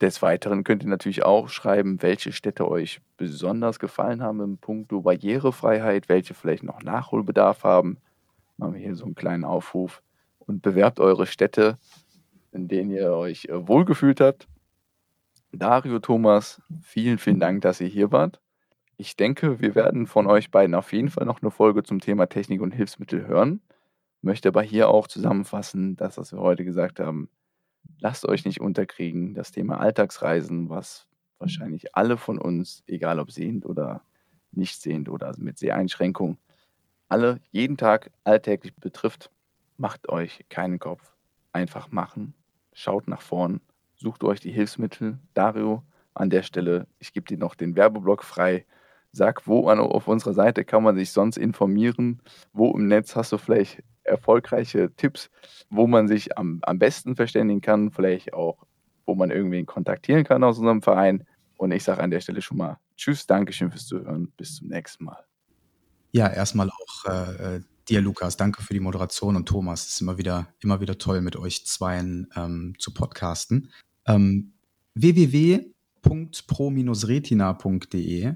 Des Weiteren könnt ihr natürlich auch schreiben, welche Städte euch besonders gefallen haben im Punkt Barrierefreiheit, welche vielleicht noch Nachholbedarf haben. Machen wir hier so einen kleinen Aufruf und bewerbt eure Städte, in denen ihr euch äh, wohlgefühlt habt. Dario, Thomas, vielen, vielen Dank, dass ihr hier wart. Ich denke, wir werden von euch beiden auf jeden Fall noch eine Folge zum Thema Technik und Hilfsmittel hören. Möchte aber hier auch zusammenfassen, das, was wir heute gesagt haben. Lasst euch nicht unterkriegen. Das Thema Alltagsreisen, was wahrscheinlich alle von uns, egal ob sehend oder nicht sehend oder mit Seheinschränkung, alle jeden Tag alltäglich betrifft. Macht euch keinen Kopf. Einfach machen. Schaut nach vorn sucht euch die Hilfsmittel. Dario, an der Stelle, ich gebe dir noch den Werbeblock frei. Sag, wo auf unserer Seite kann man sich sonst informieren? Wo im Netz hast du vielleicht erfolgreiche Tipps, wo man sich am, am besten verständigen kann? Vielleicht auch, wo man irgendwen kontaktieren kann aus unserem Verein. Und ich sage an der Stelle schon mal Tschüss, Dankeschön fürs Zuhören. Bis zum nächsten Mal. Ja, erstmal auch äh, äh dir, Lukas. Danke für die Moderation und Thomas. Es ist immer wieder, immer wieder toll, mit euch zweien ähm, zu podcasten. Ähm, www.pro-retina.de.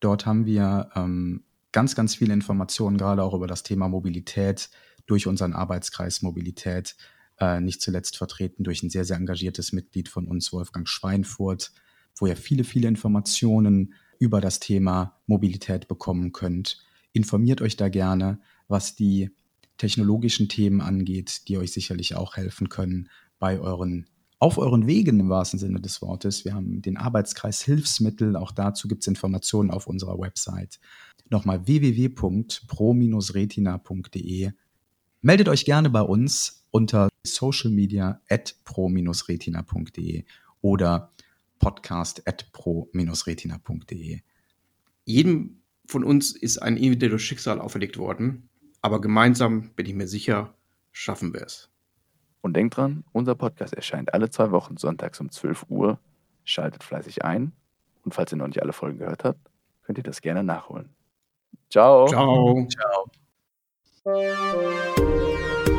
Dort haben wir ähm, ganz, ganz viele Informationen, gerade auch über das Thema Mobilität durch unseren Arbeitskreis Mobilität. Äh, nicht zuletzt vertreten durch ein sehr, sehr engagiertes Mitglied von uns, Wolfgang Schweinfurt, wo ihr viele, viele Informationen über das Thema Mobilität bekommen könnt. Informiert euch da gerne, was die technologischen Themen angeht, die euch sicherlich auch helfen können bei euren auf euren Wegen im wahrsten Sinne des Wortes. Wir haben den Arbeitskreis Hilfsmittel, auch dazu gibt es Informationen auf unserer Website. Nochmal www.pro-retina.de. Meldet euch gerne bei uns unter social media at pro-retina.de oder podcast at pro-retina.de. Jedem von uns ist ein individuelles Schicksal auferlegt worden, aber gemeinsam bin ich mir sicher, schaffen wir es. Und denkt dran, unser Podcast erscheint alle zwei Wochen sonntags um 12 Uhr. Schaltet fleißig ein. Und falls ihr noch nicht alle Folgen gehört habt, könnt ihr das gerne nachholen. Ciao. Ciao. Ciao. Música